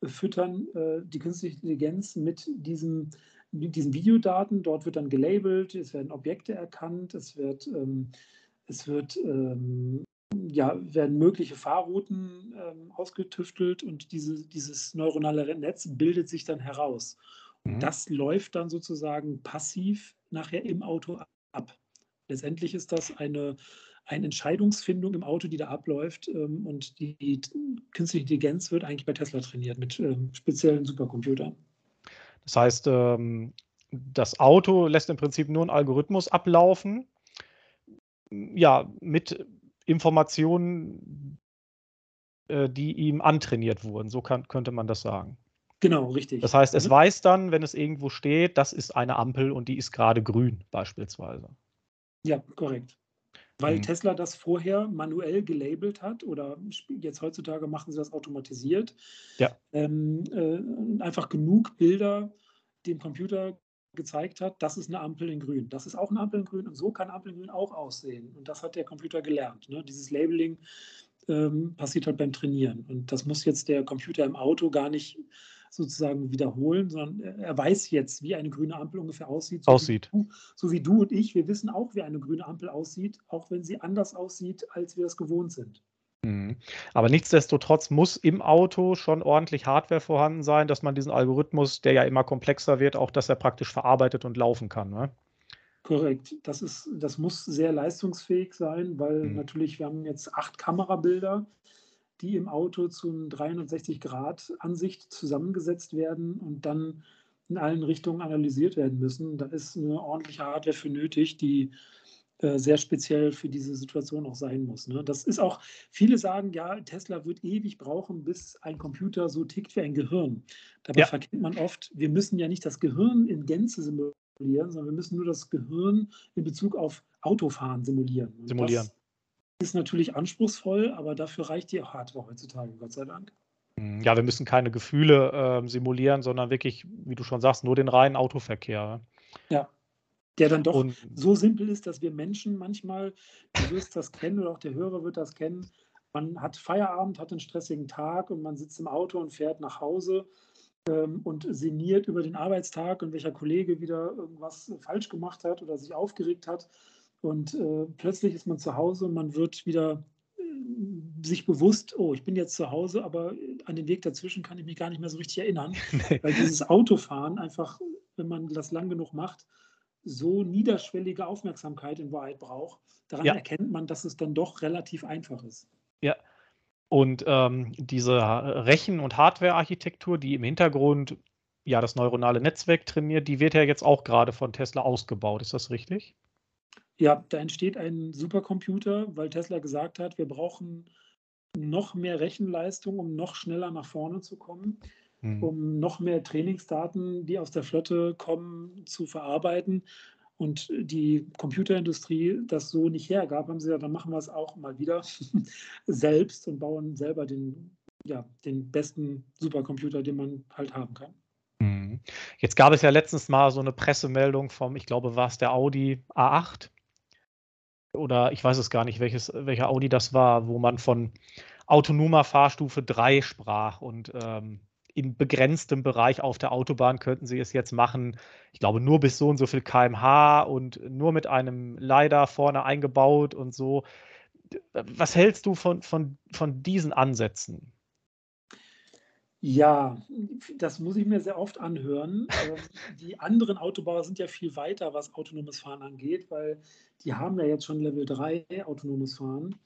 äh, füttern äh, die künstliche Intelligenz mit diesem mit diesen Videodaten. Dort wird dann gelabelt, es werden Objekte erkannt, es wird, ähm, es wird ähm, ja, werden mögliche Fahrrouten ähm, ausgetüftelt und diese, dieses neuronale Netz bildet sich dann heraus. Und mhm. das läuft dann sozusagen passiv nachher im Auto ab. Letztendlich ist das eine, eine Entscheidungsfindung im Auto, die da abläuft. Ähm, und die, die, künstliche Intelligenz wird eigentlich bei Tesla trainiert mit ähm, speziellen Supercomputern. Das heißt, ähm, das Auto lässt im Prinzip nur einen Algorithmus ablaufen, ja, mit Informationen, äh, die ihm antrainiert wurden. So kann, könnte man das sagen. Genau, richtig. Das heißt, es mhm. weiß dann, wenn es irgendwo steht, das ist eine Ampel und die ist gerade grün, beispielsweise. Ja, korrekt. Weil mhm. Tesla das vorher manuell gelabelt hat oder jetzt heutzutage machen sie das automatisiert. Ja. Ähm, äh, einfach genug Bilder dem Computer gezeigt hat, das ist eine Ampel in grün. Das ist auch eine Ampel in grün und so kann Ampel in grün auch aussehen. Und das hat der Computer gelernt. Ne? Dieses Labeling ähm, passiert halt beim Trainieren. Und das muss jetzt der Computer im Auto gar nicht sozusagen wiederholen, sondern er weiß jetzt, wie eine grüne Ampel ungefähr aussieht. So aussieht. Wie du, so wie du und ich, wir wissen auch, wie eine grüne Ampel aussieht, auch wenn sie anders aussieht, als wir es gewohnt sind. Mhm. Aber nichtsdestotrotz muss im Auto schon ordentlich Hardware vorhanden sein, dass man diesen Algorithmus, der ja immer komplexer wird, auch dass er praktisch verarbeitet und laufen kann. Ne? Korrekt. Das, ist, das muss sehr leistungsfähig sein, weil mhm. natürlich, wir haben jetzt acht Kamerabilder, die im Auto zu einer 360-Grad-Ansicht zusammengesetzt werden und dann in allen Richtungen analysiert werden müssen. Da ist eine ordentliche Hardware für nötig, die sehr speziell für diese Situation auch sein muss. Ne? Das ist auch, viele sagen, ja, Tesla wird ewig brauchen, bis ein Computer so tickt wie ein Gehirn. Dabei ja. verkennt man oft, wir müssen ja nicht das Gehirn in Gänze simulieren, sondern wir müssen nur das Gehirn in Bezug auf Autofahren simulieren. Und simulieren. Das ist natürlich anspruchsvoll, aber dafür reicht die Hardware heutzutage, Gott sei Dank. Hm, ja, wir müssen keine Gefühle äh, simulieren, sondern wirklich, wie du schon sagst, nur den reinen Autoverkehr. Ja, Der dann doch und, so simpel ist, dass wir Menschen manchmal, du wirst das kennen oder auch der Hörer wird das kennen, man hat Feierabend, hat einen stressigen Tag und man sitzt im Auto und fährt nach Hause ähm, und sinniert über den Arbeitstag und welcher Kollege wieder irgendwas falsch gemacht hat oder sich aufgeregt hat. Und äh, plötzlich ist man zu Hause und man wird wieder äh, sich bewusst, oh, ich bin jetzt zu Hause, aber an den Weg dazwischen kann ich mich gar nicht mehr so richtig erinnern, nee. weil dieses Autofahren einfach, wenn man das lang genug macht, so niederschwellige Aufmerksamkeit in Wahrheit braucht. Daran ja. erkennt man, dass es dann doch relativ einfach ist. Ja, und ähm, diese Rechen- und Hardware-Architektur, die im Hintergrund ja das neuronale Netzwerk trainiert, die wird ja jetzt auch gerade von Tesla ausgebaut. Ist das richtig? Ja, da entsteht ein Supercomputer, weil Tesla gesagt hat, wir brauchen noch mehr Rechenleistung, um noch schneller nach vorne zu kommen, hm. um noch mehr Trainingsdaten, die aus der Flotte kommen, zu verarbeiten und die Computerindustrie das so nicht hergab, haben sie gesagt, dann machen wir es auch mal wieder selbst und bauen selber den, ja, den besten Supercomputer, den man halt haben kann. Mhm. Jetzt gab es ja letztens mal so eine Pressemeldung vom, ich glaube, war es der Audi A8 oder ich weiß es gar nicht, welches, welcher Audi das war, wo man von autonomer Fahrstufe 3 sprach und ähm, in begrenztem Bereich auf der Autobahn könnten sie es jetzt machen. Ich glaube, nur bis so und so viel kmh und nur mit einem LiDAR vorne eingebaut und so. Was hältst du von, von, von diesen Ansätzen? Ja, das muss ich mir sehr oft anhören. Ähm, die anderen Autobauer sind ja viel weiter, was autonomes Fahren angeht, weil die haben ja jetzt schon Level 3 autonomes Fahren.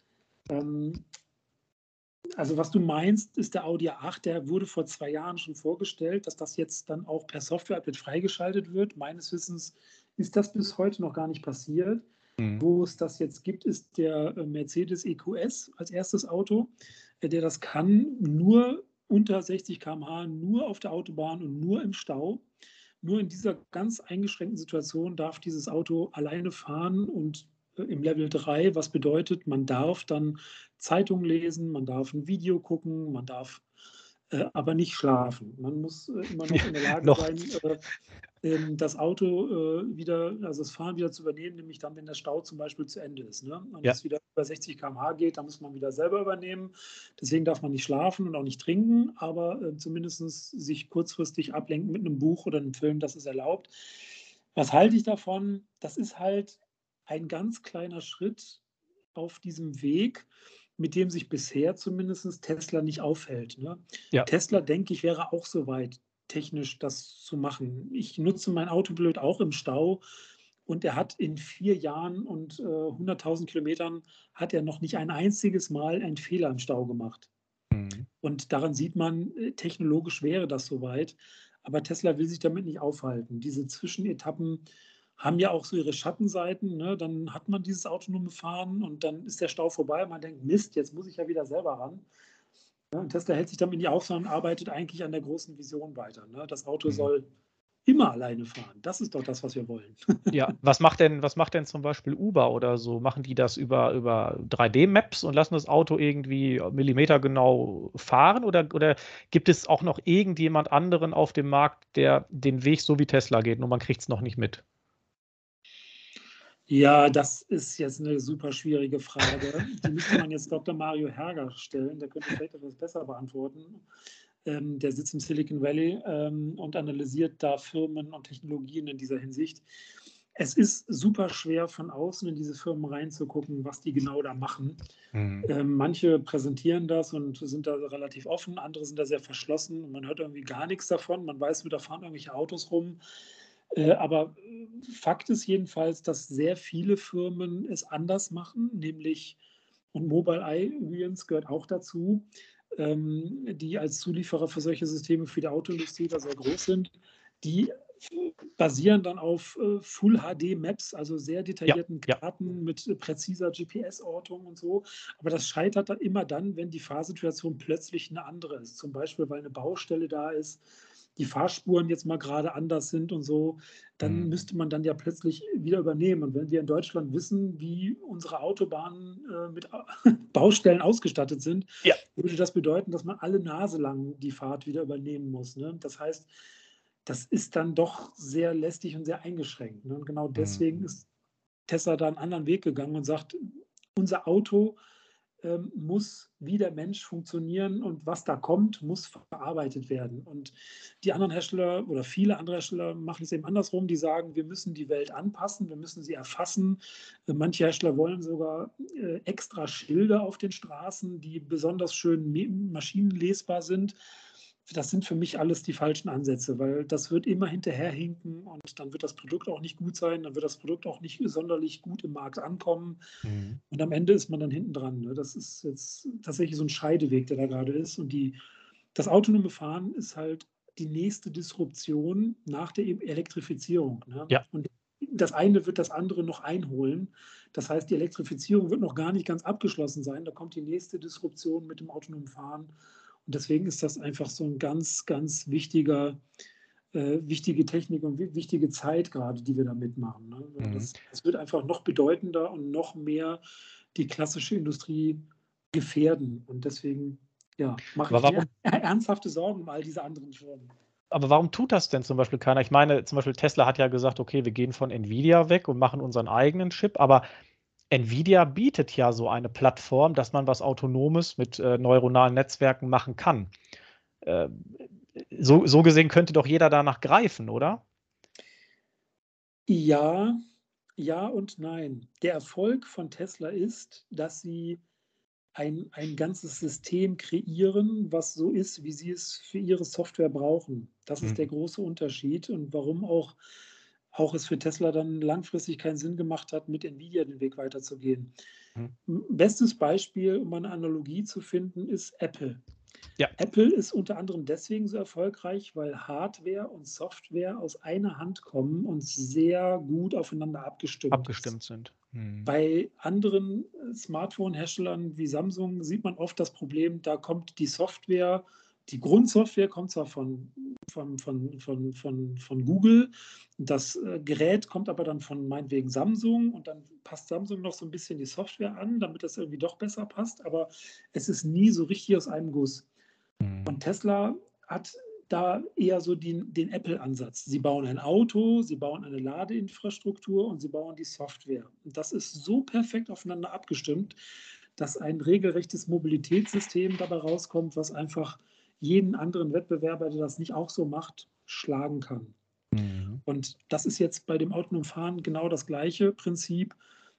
Also was du meinst, ist der Audi A8, der wurde vor zwei Jahren schon vorgestellt, dass das jetzt dann auch per Software-Update freigeschaltet wird. Meines Wissens ist das bis heute noch gar nicht passiert. Mhm. Wo es das jetzt gibt, ist der äh, Mercedes EQS als erstes Auto, äh, der das kann, nur unter 60 km/h, nur auf der Autobahn und nur im Stau. Nur in dieser ganz eingeschränkten Situation darf dieses Auto alleine fahren und im Level 3, was bedeutet, man darf dann Zeitung lesen, man darf ein Video gucken, man darf äh, aber nicht schlafen. Man muss äh, immer noch in der Lage sein, äh, ähm, das Auto äh, wieder, also das Fahren wieder zu übernehmen, nämlich dann, wenn der Stau zum Beispiel zu Ende ist. Ne? Und ja. es wieder über 60 km/h geht, dann muss man wieder selber übernehmen. Deswegen darf man nicht schlafen und auch nicht trinken, aber äh, zumindest sich kurzfristig ablenken mit einem Buch oder einem Film, das ist erlaubt. Was halte ich davon? Das ist halt ein ganz kleiner Schritt auf diesem Weg, mit dem sich bisher zumindest Tesla nicht aufhält. Ne? Ja. Tesla, denke ich, wäre auch so weit, technisch das zu machen. Ich nutze mein Autopilot auch im Stau und er hat in vier Jahren und äh, 100.000 Kilometern hat er noch nicht ein einziges Mal einen Fehler im Stau gemacht. Mhm. Und daran sieht man, äh, technologisch wäre das soweit. Aber Tesla will sich damit nicht aufhalten. Diese Zwischenetappen haben ja auch so ihre Schattenseiten. Ne? Dann hat man dieses autonome Fahren und dann ist der Stau vorbei. Und man denkt, Mist, jetzt muss ich ja wieder selber ran. Ja, und Tesla hält sich damit nicht auf, sondern arbeitet eigentlich an der großen Vision weiter. Ne? Das Auto mhm. soll immer alleine fahren. Das ist doch das, was wir wollen. Ja, was macht denn, was macht denn zum Beispiel Uber oder so? Machen die das über, über 3D-Maps und lassen das Auto irgendwie millimetergenau fahren? Oder, oder gibt es auch noch irgendjemand anderen auf dem Markt, der den Weg so wie Tesla geht, nur man kriegt es noch nicht mit? Ja, das ist jetzt eine super schwierige Frage. Die müsste man jetzt Dr. Mario Herger stellen. Der könnte vielleicht etwas besser beantworten. Ähm, der sitzt im Silicon Valley ähm, und analysiert da Firmen und Technologien in dieser Hinsicht. Es ist super schwer von außen in diese Firmen reinzugucken, was die genau da machen. Mhm. Ähm, manche präsentieren das und sind da relativ offen, andere sind da sehr verschlossen und man hört irgendwie gar nichts davon. Man weiß nur, da fahren irgendwelche Autos rum. Äh, aber äh, Fakt ist jedenfalls, dass sehr viele Firmen es anders machen, nämlich, und Mobileye übrigens gehört auch dazu, ähm, die als Zulieferer für solche Systeme für die Autoindustrie da sehr groß sind, die basieren dann auf äh, Full HD Maps, also sehr detaillierten ja, Karten ja. mit präziser GPS-Ortung und so. Aber das scheitert dann immer dann, wenn die Fahrsituation plötzlich eine andere ist. Zum Beispiel, weil eine Baustelle da ist, die Fahrspuren jetzt mal gerade anders sind und so, dann mhm. müsste man dann ja plötzlich wieder übernehmen. Und wenn wir in Deutschland wissen, wie unsere Autobahnen äh, mit Baustellen ausgestattet sind, ja. würde das bedeuten, dass man alle Nase lang die Fahrt wieder übernehmen muss. Ne? Das heißt, das ist dann doch sehr lästig und sehr eingeschränkt. Ne? Und genau deswegen Mhm. ist Tesla da einen anderen Weg gegangen und sagt, unser Auto ähm, muss wie der Mensch funktionieren und was da kommt, muss verarbeitet werden. Und die anderen Hersteller oder viele andere Hersteller machen es eben andersrum. Die sagen, wir müssen die Welt anpassen, wir müssen sie erfassen. Äh, Manche Hersteller wollen sogar äh, extra Schilder auf den Straßen, die besonders schön maschinenlesbar sind. Das sind für mich alles die falschen Ansätze, weil das wird immer hinterherhinken und dann wird das Produkt auch nicht gut sein, dann wird das Produkt auch nicht sonderlich gut im Markt ankommen. Mhm. Und am Ende ist man dann hinten dran. Ne? Das ist jetzt tatsächlich so ein Scheideweg, der da gerade ist. Und die, das autonome Fahren ist halt die nächste Disruption nach der E- Elektrifizierung. Ne? Ja. Und das eine wird das andere noch einholen. Das heißt, die Elektrifizierung wird noch gar nicht ganz abgeschlossen sein. Da kommt die nächste Disruption mit dem autonomen Fahren. Und deswegen ist das einfach so ein ganz, ganz wichtiger, äh, wichtige Technik und wi- wichtige Zeit gerade, die wir da mitmachen. Ne? Mhm. Das, das wird einfach noch bedeutender und noch mehr die klassische Industrie gefährden. Und deswegen ja, mache ich mir warum- ernsthafte Sorgen um all diese anderen Firmen. Aber warum tut das denn zum Beispiel keiner? Ich meine, zum Beispiel Tesla hat ja gesagt, okay, wir gehen von Nvidia weg und machen unseren eigenen Chip, aber Nvidia bietet ja so eine Plattform, dass man was Autonomes mit äh, neuronalen Netzwerken machen kann. Äh, so, so gesehen könnte doch jeder danach greifen, oder? Ja, ja und nein. Der Erfolg von Tesla ist, dass sie ein, ein ganzes System kreieren, was so ist, wie sie es für ihre Software brauchen. Das ist Mhm. der große Unterschied und warum auch, auch es für Tesla dann langfristig keinen Sinn gemacht hat, mit Nvidia den Weg weiterzugehen. Mhm. Bestes Beispiel, um eine Analogie zu finden, ist Apple. Ja. Apple ist unter anderem deswegen so erfolgreich, weil Hardware und Software aus einer Hand kommen und sehr gut aufeinander abgestimmt. Abgestimmt sind. Mhm. Bei anderen äh, Smartphone-Herstellern wie Samsung sieht man oft das Problem, da kommt die Software, die Grundsoftware kommt zwar von, von, von, von, von, von Google, das äh, Gerät kommt aber dann von meinetwegen Samsung und dann passt Samsung noch so ein bisschen die Software an, damit das irgendwie doch besser passt, aber es ist nie so richtig aus einem Guss. Mhm. Und Tesla hat da eher so den, den Apple-Ansatz. Sie bauen ein Auto, sie bauen eine Ladeinfrastruktur und sie bauen die Software. Und das ist so perfekt aufeinander abgestimmt, dass ein regelrechtes Mobilitätssystem dabei rauskommt, was einfach jeden anderen Wettbewerber, der das nicht auch so macht, schlagen kann. Mhm. Und das ist jetzt bei dem autonomen Fahren genau das gleiche Prinzip.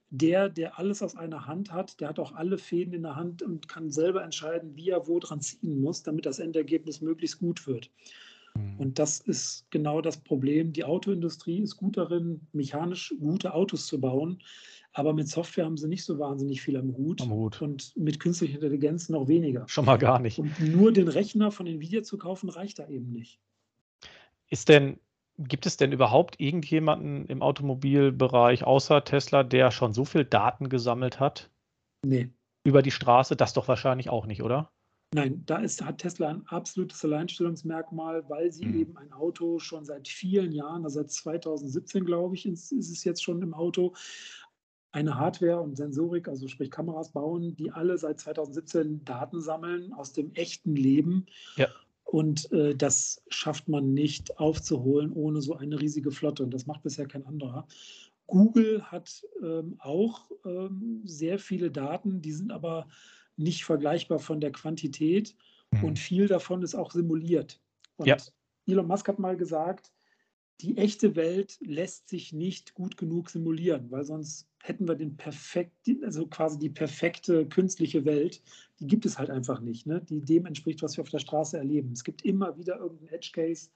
Der, der alles aus einer Hand hat, der hat auch alle Fäden in der Hand und kann selber entscheiden, wie er wo dran ziehen muss, damit das Endergebnis möglichst gut wird. Mhm. Und das ist genau das Problem. Die Autoindustrie ist gut darin, mechanisch gute Autos zu bauen, aber mit Software haben sie nicht so wahnsinnig viel am Hut Am Hut. und mit künstlicher Intelligenz noch weniger. Schon mal gar nicht. Und nur den Rechner von Nvidia zu kaufen, reicht da eben nicht. Ist denn, gibt es denn überhaupt irgendjemanden im Automobilbereich außer Tesla, der schon so viel Daten gesammelt hat Nee. über die Straße? Das doch wahrscheinlich auch nicht, oder? Nein, da ist, hat Tesla ein absolutes Alleinstellungsmerkmal, weil sie Mhm. eben ein Auto schon seit vielen Jahren, also seit 2017, glaube ich, ist, ist es jetzt schon im Auto, eine Hardware und Sensorik, also sprich Kameras bauen, die alle seit 2017 Daten sammeln aus dem echten Leben. Ja. Und äh, das schafft man nicht aufzuholen ohne so eine riesige Flotte. Und das macht bisher kein anderer. Google hat ähm, auch ähm, sehr viele Daten, die sind aber nicht vergleichbar von der Quantität und viel davon ist auch simuliert. Und Ja. Elon Musk hat mal gesagt, die echte Welt lässt sich nicht gut genug simulieren, weil sonst hätten wir den perfekt, also quasi die perfekte künstliche Welt, die gibt es halt einfach nicht, ne? die dem entspricht, was wir auf der Straße erleben. Es gibt immer wieder irgendeinen Edge Case,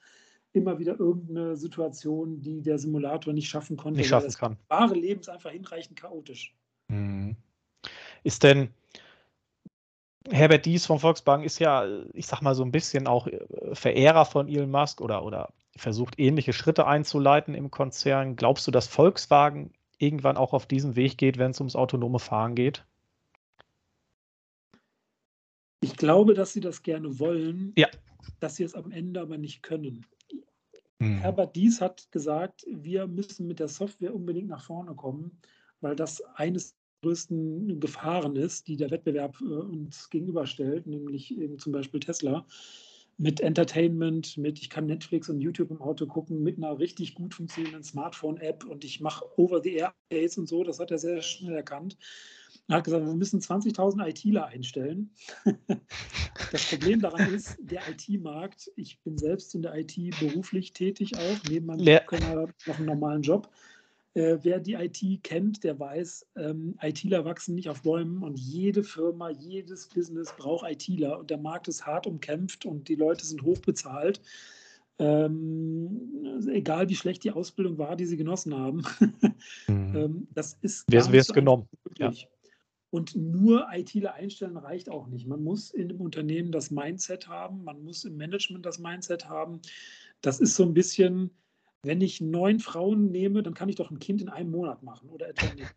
immer wieder irgendeine Situation, die der Simulator nicht schaffen konnte. Nicht schaffen das kann. wahre Leben ist einfach hinreichend chaotisch. Mhm. Ist denn Herbert Dies von Volkswagen ist ja, ich sag mal so ein bisschen auch äh, Verehrer von Elon Musk oder, oder versucht ähnliche Schritte einzuleiten im Konzern. Glaubst du, dass Volkswagen irgendwann auch auf diesen Weg geht, wenn es ums autonome Fahren geht? Ich glaube, dass sie das gerne wollen, Ja. dass sie es am Ende aber nicht können. Mhm. Herbert Dies hat gesagt, wir müssen mit der Software unbedingt nach vorne kommen, weil das eines größten Gefahren ist, die der Wettbewerb äh, uns gegenüberstellt, nämlich eben zum Beispiel Tesla. mit Entertainment, mit ich kann Netflix und YouTube im Auto gucken, mit einer richtig gut funktionierenden Smartphone-App und ich mache Over-the-Air-Updates und so. Das hat er sehr schnell erkannt. Er hat gesagt, wir müssen 20.000 ITler einstellen. das Problem daran ist, der IT-Markt, ich bin selbst in der IT beruflich tätig auch, neben meinem Job noch einen normalen Job. Äh, wer die IT kennt, der weiß, ähm, ITler wachsen nicht auf Bäumen und jede Firma, jedes Business braucht ITler und der Markt ist hart umkämpft und die Leute sind hochbezahlt. Ähm, egal wie schlecht die Ausbildung war, die sie genossen haben. mhm. ähm, das ist. Wer es so genommen? Ja. Und nur ITler einstellen reicht auch nicht. Man muss in dem Unternehmen das Mindset haben, man muss im Management das Mindset haben. Das ist so ein bisschen, wenn ich neun Frauen nehme, dann kann ich doch ein Kind in einem Monat machen oder etwa nicht.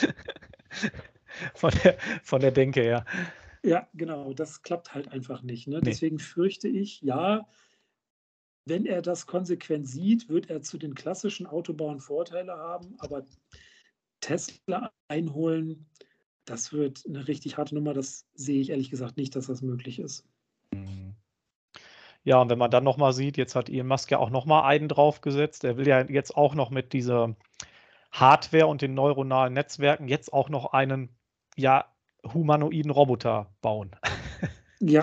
von, der, von der Denke her. Ja, genau, das klappt halt einfach nicht. Ne? Nee. Deswegen fürchte ich, ja, wenn er das konsequent sieht, wird er zu den klassischen Autobauern Vorteile haben, aber Tesla einholen, das wird eine richtig harte Nummer. Das sehe ich ehrlich gesagt nicht, dass das möglich ist. Ja, und wenn man dann nochmal sieht, jetzt hat Elon Musk ja auch nochmal einen draufgesetzt. Er will ja jetzt auch noch mit dieser Hardware und den neuronalen Netzwerken jetzt auch noch einen, ja, humanoiden Roboter bauen. Ja.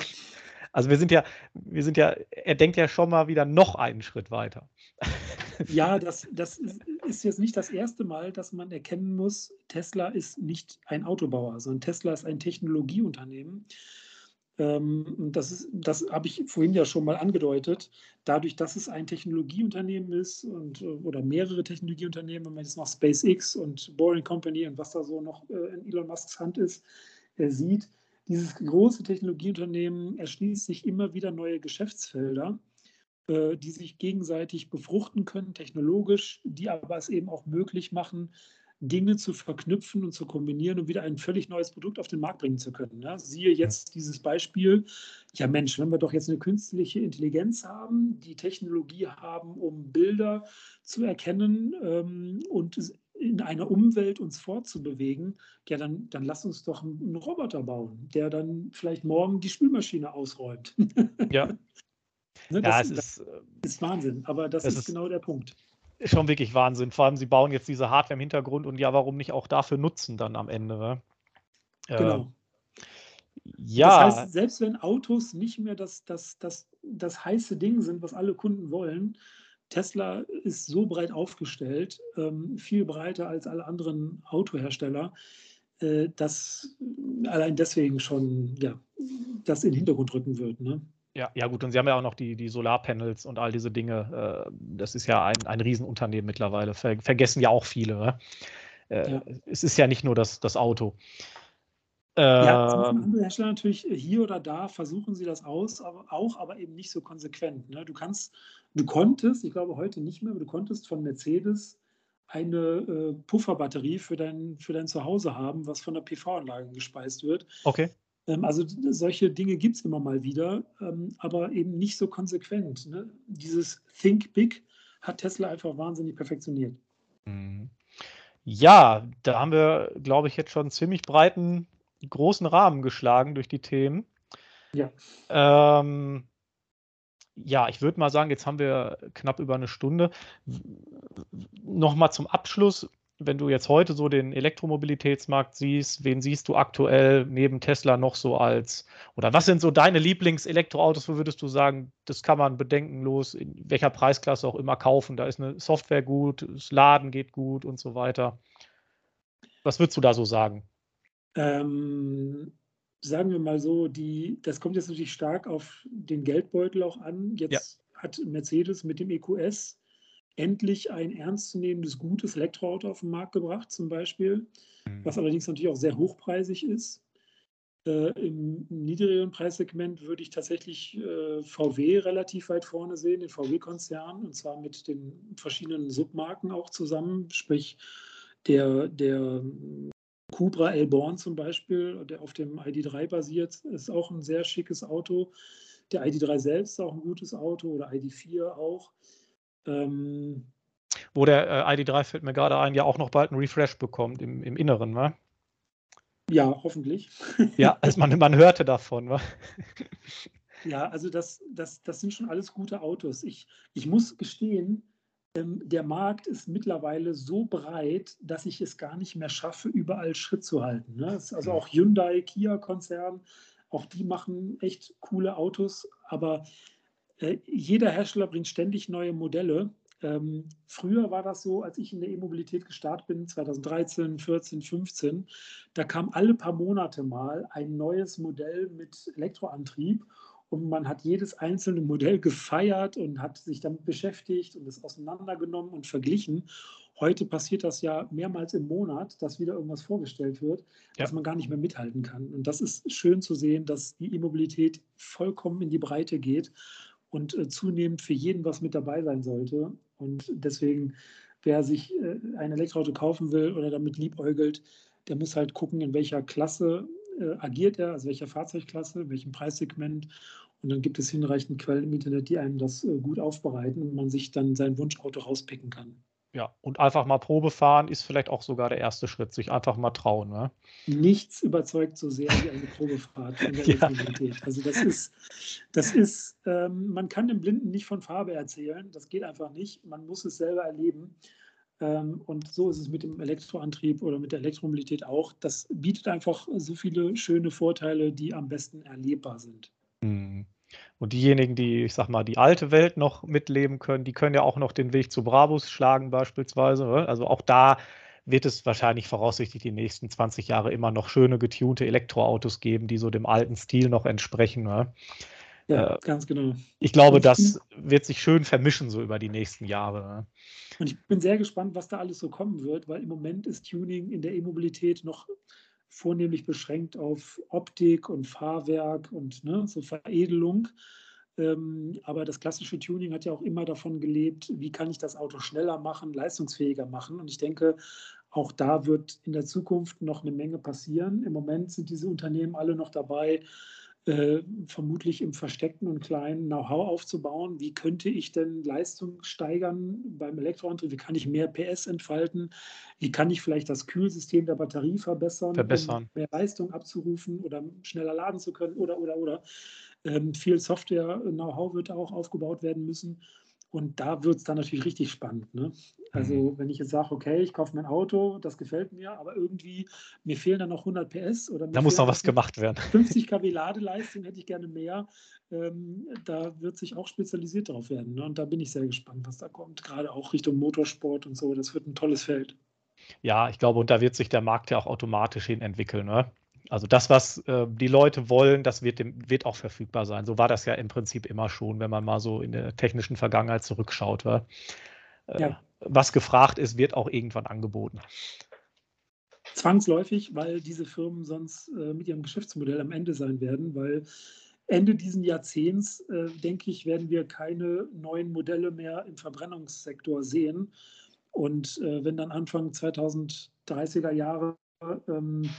Also wir sind ja, wir sind ja, er denkt ja schon mal wieder noch einen Schritt weiter. Ja, das, das ist jetzt nicht das erste Mal, dass man erkennen muss, Tesla ist nicht ein Autobauer, sondern Tesla ist ein Technologieunternehmen. Ähm, das, das habe ich vorhin ja schon mal angedeutet. Dadurch, dass es ein Technologieunternehmen ist und, äh, oder mehrere Technologieunternehmen, wenn man jetzt noch SpaceX und Boring Company und was da so noch äh, in Elon Musks Hand ist, er sieht, dieses große Technologieunternehmen erschließt sich immer wieder neue Geschäftsfelder, äh, die sich gegenseitig befruchten können, technologisch, die aber es eben auch möglich machen, Dinge zu verknüpfen und zu kombinieren und wieder ein völlig neues Produkt auf den Markt bringen zu können. Ne? Siehe jetzt dieses Beispiel, ja Mensch, wenn wir doch jetzt eine künstliche Intelligenz haben, die Technologie haben, um Bilder zu erkennen ähm, und in einer Umwelt uns fortzubewegen, ja, dann, dann lass uns doch einen Roboter bauen, der dann vielleicht morgen die Spülmaschine ausräumt. Ja. ne, das, ja, es ist, das ist Wahnsinn, aber das ist, ist genau der Punkt schon wirklich Wahnsinn. Vor allem, sie bauen jetzt diese Hardware im Hintergrund und ja, warum nicht auch dafür nutzen dann am Ende? Ne? Genau. Äh, ja. Das heißt, selbst wenn Autos nicht mehr das, das, das, das heiße Ding sind, was alle Kunden wollen, Tesla ist so breit aufgestellt, ähm, viel breiter als alle anderen Autohersteller, äh, dass allein deswegen schon ja, das in den Hintergrund rücken wird. Ne? Ja, ja gut, und Sie haben ja auch noch die, die Solarpanels und all diese Dinge. Äh, das ist ja ein, ein Riesenunternehmen mittlerweile. Ver, vergessen ja auch viele. Ne? Äh, ja. Es ist ja nicht nur das, das Auto. ja, das ähm, andere Hersteller natürlich hier oder da, versuchen sie das aus, aber auch, aber eben nicht so konsequent. Ne? Du kannst, du konntest, ich glaube heute nicht mehr, aber du konntest von Mercedes eine äh, Pufferbatterie für dein, für dein Zuhause haben, was von der PV-Anlage gespeist wird. Okay. Ähm, also solche Dinge gibt es immer mal wieder, ähm, aber eben nicht so konsequent. Ne? Dieses Think Big hat Tesla einfach wahnsinnig perfektioniert. Mhm. Ja, da haben wir, glaube ich, jetzt schon einen ziemlich breiten, großen Rahmen geschlagen durch die Themen. Ja. Ähm, ja, ich würde mal sagen, jetzt haben wir knapp über eine Stunde. Nochmal zum Abschluss wenn du jetzt heute so den Elektromobilitätsmarkt siehst, wen siehst du aktuell neben Tesla noch so als, oder was sind so deine Lieblings-Elektroautos, wo würdest du sagen, das kann man bedenkenlos in welcher Preisklasse auch immer kaufen? Da ist eine Software gut, das Laden geht gut und so weiter. Was würdest du da so sagen? Ähm, sagen wir mal so, die, das kommt jetzt natürlich stark auf den Geldbeutel auch an. Jetzt ja. hat Mercedes mit dem EQS endlich ein ernstzunehmendes, gutes Elektroauto auf den Markt gebracht, zum Beispiel, mhm. was allerdings natürlich auch sehr hochpreisig ist. Äh, Im niedrigeren Preissegment würde ich tatsächlich äh, VW relativ weit vorne sehen, den VW-Konzern, und zwar mit den verschiedenen Submarken auch zusammen, sprich der, der Cupra Elborn zum Beispiel, der auf dem ID3 basiert, ist auch ein sehr schickes Auto. Der ID3 selbst ist auch ein gutes Auto oder ID4 auch. Ähm, Wo der äh, ID3 fällt mir gerade ein, ja auch noch bald einen Refresh bekommt im, im Inneren, ne? Ja, hoffentlich. ja, also man, man hörte davon, wa? Ja, also das, das, das sind schon alles gute Autos. Ich, ich muss gestehen, ähm, der Markt ist mittlerweile so breit, dass ich es gar nicht mehr schaffe, überall Schritt zu halten. Ne? Also auch Hyundai, Kia-Konzern, auch die machen echt coole Autos, aber jeder Hersteller bringt ständig neue Modelle. Ähm, früher war das so, als ich in der E-Mobilität gestartet bin, 2013, 14, 15, da kam alle paar Monate mal ein neues Modell mit Elektroantrieb und man hat jedes einzelne Modell gefeiert und hat sich damit beschäftigt und es auseinandergenommen und verglichen. Heute passiert das ja mehrmals im Monat, dass wieder irgendwas vorgestellt wird, ja. dass man gar nicht mehr mithalten kann. Und das ist schön zu sehen, dass die E-Mobilität vollkommen in die Breite geht und äh, zunehmend für jeden was mit dabei sein sollte. Und deswegen, wer sich äh, ein Elektroauto kaufen will oder damit liebäugelt, der muss halt gucken, in welcher Klasse äh, agiert er, also welcher Fahrzeugklasse, welchem Preissegment. Und dann gibt es hinreichend Quellen im Internet, die einem das äh, gut aufbereiten und man sich dann sein Wunschauto rauspicken kann. Ja, und einfach mal Probe fahren ist vielleicht auch sogar der erste Schritt, sich einfach mal trauen. Ne? Nichts überzeugt so sehr wie eine Probefahrt von der ja. Also das ist, das ist ähm, man kann dem Blinden nicht von Farbe erzählen, das geht einfach nicht. Man muss es selber erleben. Ähm, und so ist es mit dem Elektroantrieb oder mit der Elektromobilität auch. Das bietet einfach so viele schöne Vorteile, die am besten erlebbar sind. Mhm. Und diejenigen, die, ich sag mal, die alte Welt noch mitleben können, die können ja auch noch den Weg zu Brabus schlagen, beispielsweise. Ne? Also auch da wird es wahrscheinlich voraussichtlich die nächsten 20 Jahre immer noch schöne getunte Elektroautos geben, die so dem alten Stil noch entsprechen. Ne? Ja, äh, ganz genau. Ich glaube, das wird sich schön vermischen so über die nächsten Jahre. Ne? Und ich bin sehr gespannt, was da alles so kommen wird, weil im Moment ist Tuning in der E-Mobilität noch vornehmlich beschränkt auf Optik und Fahrwerk und ne, so Veredelung. Ähm, aber das klassische Tuning hat ja auch immer davon gelebt, wie kann ich das Auto schneller machen, leistungsfähiger machen. Und ich denke, auch da wird in der Zukunft noch eine Menge passieren. Im Moment sind diese Unternehmen alle noch dabei, äh, vermutlich im Versteckten und Kleinen Know-how aufzubauen. Wie könnte ich denn Leistung steigern beim Elektroantrieb? Wie kann ich mehr PS entfalten? Wie kann ich vielleicht das Kühlsystem der Batterie verbessern, verbessern. um mehr Leistung abzurufen oder schneller laden zu können? Oder, oder, oder. Ähm, viel Software-Know-how wird auch aufgebaut werden müssen. Und da wird es dann natürlich richtig spannend. Ne? Also mhm. wenn ich jetzt sage, okay, ich kaufe mein Auto, das gefällt mir, aber irgendwie mir fehlen dann noch 100 PS oder da muss noch was gemacht werden. 50 kW Ladeleistung hätte ich gerne mehr. Ähm, da wird sich auch spezialisiert drauf werden. Ne? Und da bin ich sehr gespannt, was da kommt. Gerade auch Richtung Motorsport und so. Das wird ein tolles Feld. Ja, ich glaube, und da wird sich der Markt ja auch automatisch hin entwickeln. Ne? Also das, was äh, die Leute wollen, das wird, dem, wird auch verfügbar sein. So war das ja im Prinzip immer schon, wenn man mal so in der technischen Vergangenheit zurückschaut. Äh, ja. Was gefragt ist, wird auch irgendwann angeboten. Zwangsläufig, weil diese Firmen sonst äh, mit ihrem Geschäftsmodell am Ende sein werden, weil Ende dieses Jahrzehnts, äh, denke ich, werden wir keine neuen Modelle mehr im Verbrennungssektor sehen. Und äh, wenn dann Anfang 2030er Jahre ähm,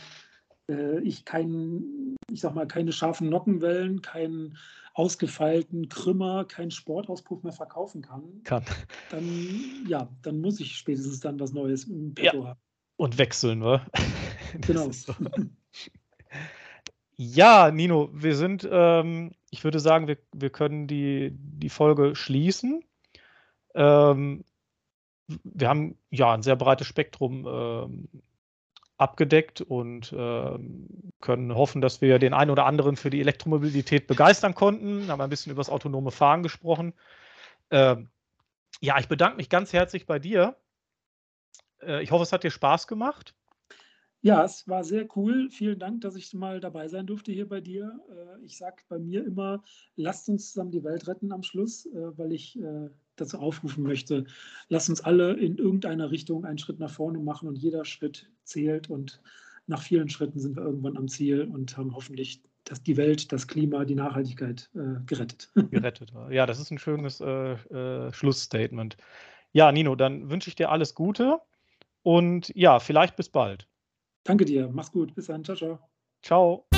äh, ich keinen, ich sag mal, keine scharfen Nockenwellen, keinen ausgefeilten Krümmer, keinen Sportauspuff mehr verkaufen kann, kann, dann ja, dann muss ich spätestens dann was Neues im Petto ja. haben. Und wechseln, ne? Genau. So. Ja, Nino, wir sind, ähm, ich würde sagen, wir, wir können die, die Folge schließen. Ähm, wir haben ja ein sehr breites Spektrum ähm, abgedeckt und äh, können hoffen, dass wir den einen oder anderen für die Elektromobilität begeistern konnten. Haben ein bisschen über das autonome Fahren gesprochen. Äh, ja, ich bedanke mich ganz herzlich bei dir. Äh, ich hoffe, es hat dir Spaß gemacht. Ja, es war sehr cool. Vielen Dank, dass ich mal dabei sein durfte hier bei dir. Äh, ich sage bei mir immer, lasst uns zusammen die Welt retten am Schluss, äh, weil ich äh, dazu aufrufen möchte, lasst uns alle in irgendeiner Richtung einen Schritt nach vorne machen und jeder Schritt zählt und nach vielen Schritten sind wir irgendwann am Ziel und haben hoffentlich das, die Welt, das Klima, die Nachhaltigkeit äh, gerettet. Gerettet. Ja, das ist ein schönes äh, äh, Schlussstatement. Ja, Nino, dann wünsche ich dir alles Gute und ja, vielleicht bis bald. Danke dir. Mach's gut. Bis dann. Ciao, ciao. Ciao.